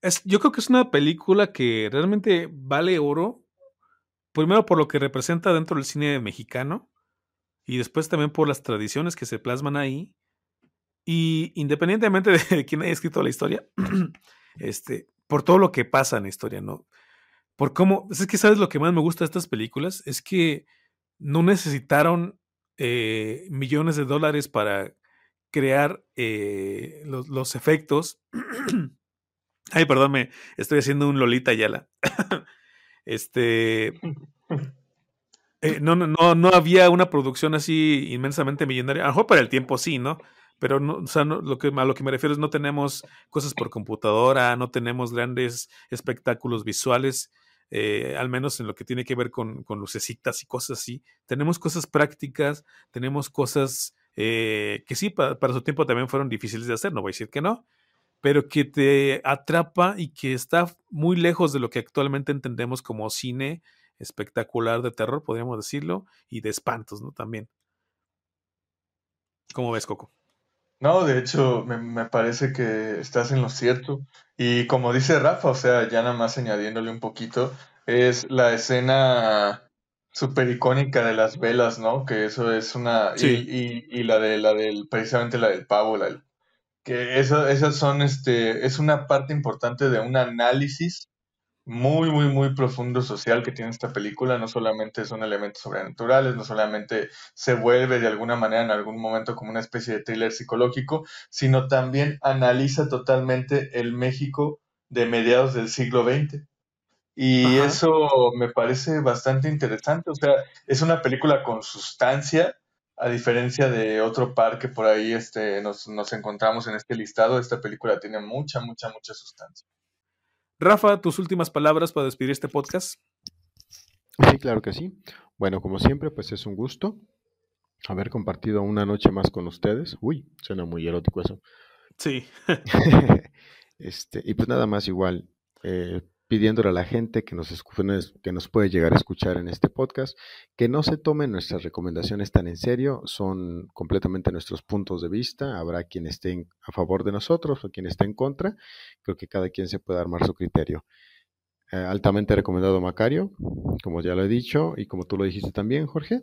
Es, yo creo que es una película que realmente vale oro primero por lo que representa dentro del cine mexicano y después también por las tradiciones que se plasman ahí. Y independientemente de quién haya escrito la historia, este, por todo lo que pasa en la historia, ¿no? Por cómo, es que sabes lo que más me gusta de estas películas, es que no necesitaron eh, millones de dólares para crear eh, los, los, efectos. Ay, perdón, me estoy haciendo un Lolita Yala. Este. Eh, no, no, no había una producción así inmensamente millonaria. A lo mejor para el tiempo sí, ¿no? Pero no, o sea, lo que, a lo que me refiero es no tenemos cosas por computadora, no tenemos grandes espectáculos visuales, eh, al menos en lo que tiene que ver con, con lucecitas y cosas así. Tenemos cosas prácticas, tenemos cosas eh, que sí, para, su tiempo también fueron difíciles de hacer, no voy a decir que no, pero que te atrapa y que está muy lejos de lo que actualmente entendemos como cine espectacular de terror, podríamos decirlo, y de espantos, ¿no? También. ¿Cómo ves, Coco? No, de hecho, me, parece que estás en lo cierto. Y como dice Rafa, o sea, ya nada más añadiéndole un poquito, es la escena súper icónica de las velas, ¿no? Que eso es una... Y, y, la de la del, precisamente la del pavo, la del que eso, esas son, este, es una parte importante de un análisis muy, muy, muy profundo social que tiene esta película. No solamente son elementos sobrenaturales, no solamente se vuelve de alguna manera en algún momento como una especie de thriller psicológico, sino también analiza totalmente el México de mediados del siglo XX. Y eso me parece bastante interesante. O sea, es una película con sustancia, a diferencia de otro par que por ahí este, nos, nos encontramos en este listado. Esta película tiene mucha, mucha, mucha sustancia. Rafa, tus últimas palabras para despedir este podcast. Sí, claro que sí. Bueno, como siempre, pues es un gusto haber compartido una noche más con ustedes. Uy, suena muy erótico eso. Sí. este, y pues nada más igual, eh, pidiéndole a la gente que nos, que nos puede llegar a escuchar en este podcast, que no se tomen nuestras recomendaciones tan en serio, son completamente nuestros puntos de vista, habrá quien esté a favor de nosotros o quien esté en contra, creo que cada quien se puede armar su criterio. Eh, altamente recomendado Macario, como ya lo he dicho, y como tú lo dijiste también, Jorge.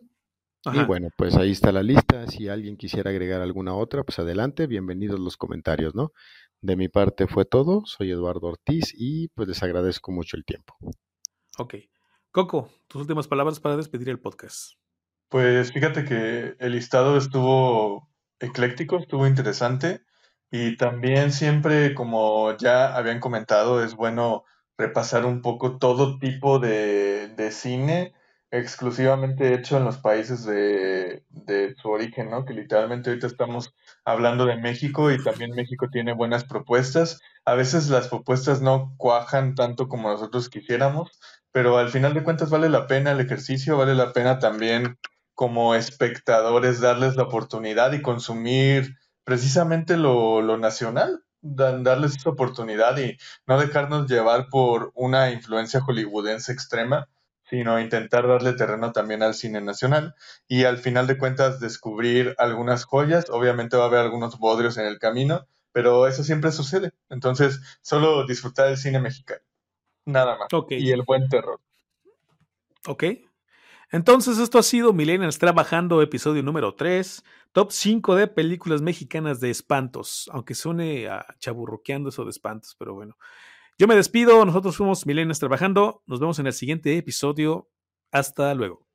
Y bueno, pues ahí está la lista. Si alguien quisiera agregar alguna otra, pues adelante, bienvenidos los comentarios, ¿no? De mi parte fue todo. Soy Eduardo Ortiz y pues les agradezco mucho el tiempo. Ok. Coco, tus últimas palabras para despedir el podcast. Pues fíjate que el listado estuvo ecléctico, estuvo interesante y también siempre, como ya habían comentado, es bueno repasar un poco todo tipo de, de cine exclusivamente hecho en los países de, de, su origen, ¿no? Que literalmente ahorita estamos hablando de México y también México tiene buenas propuestas. A veces las propuestas no cuajan tanto como nosotros quisiéramos, pero al final de cuentas vale la pena el ejercicio, vale la pena también como espectadores darles la oportunidad y consumir precisamente lo, lo nacional, darles esa oportunidad y no dejarnos llevar por una influencia hollywoodense extrema sino intentar darle terreno también al cine nacional y al final de cuentas descubrir algunas joyas. Obviamente va a haber algunos bodrios en el camino, pero eso siempre sucede. Entonces, solo disfrutar del cine mexicano. Nada más. Y el buen terror. Ok. Entonces, esto ha sido Millennials Trabajando, episodio número 3, top 5 de películas mexicanas de espantos, aunque suene a chaburroqueando eso de espantos, pero bueno. Yo me despido, nosotros fuimos Milenios Trabajando, nos vemos en el siguiente episodio. Hasta luego.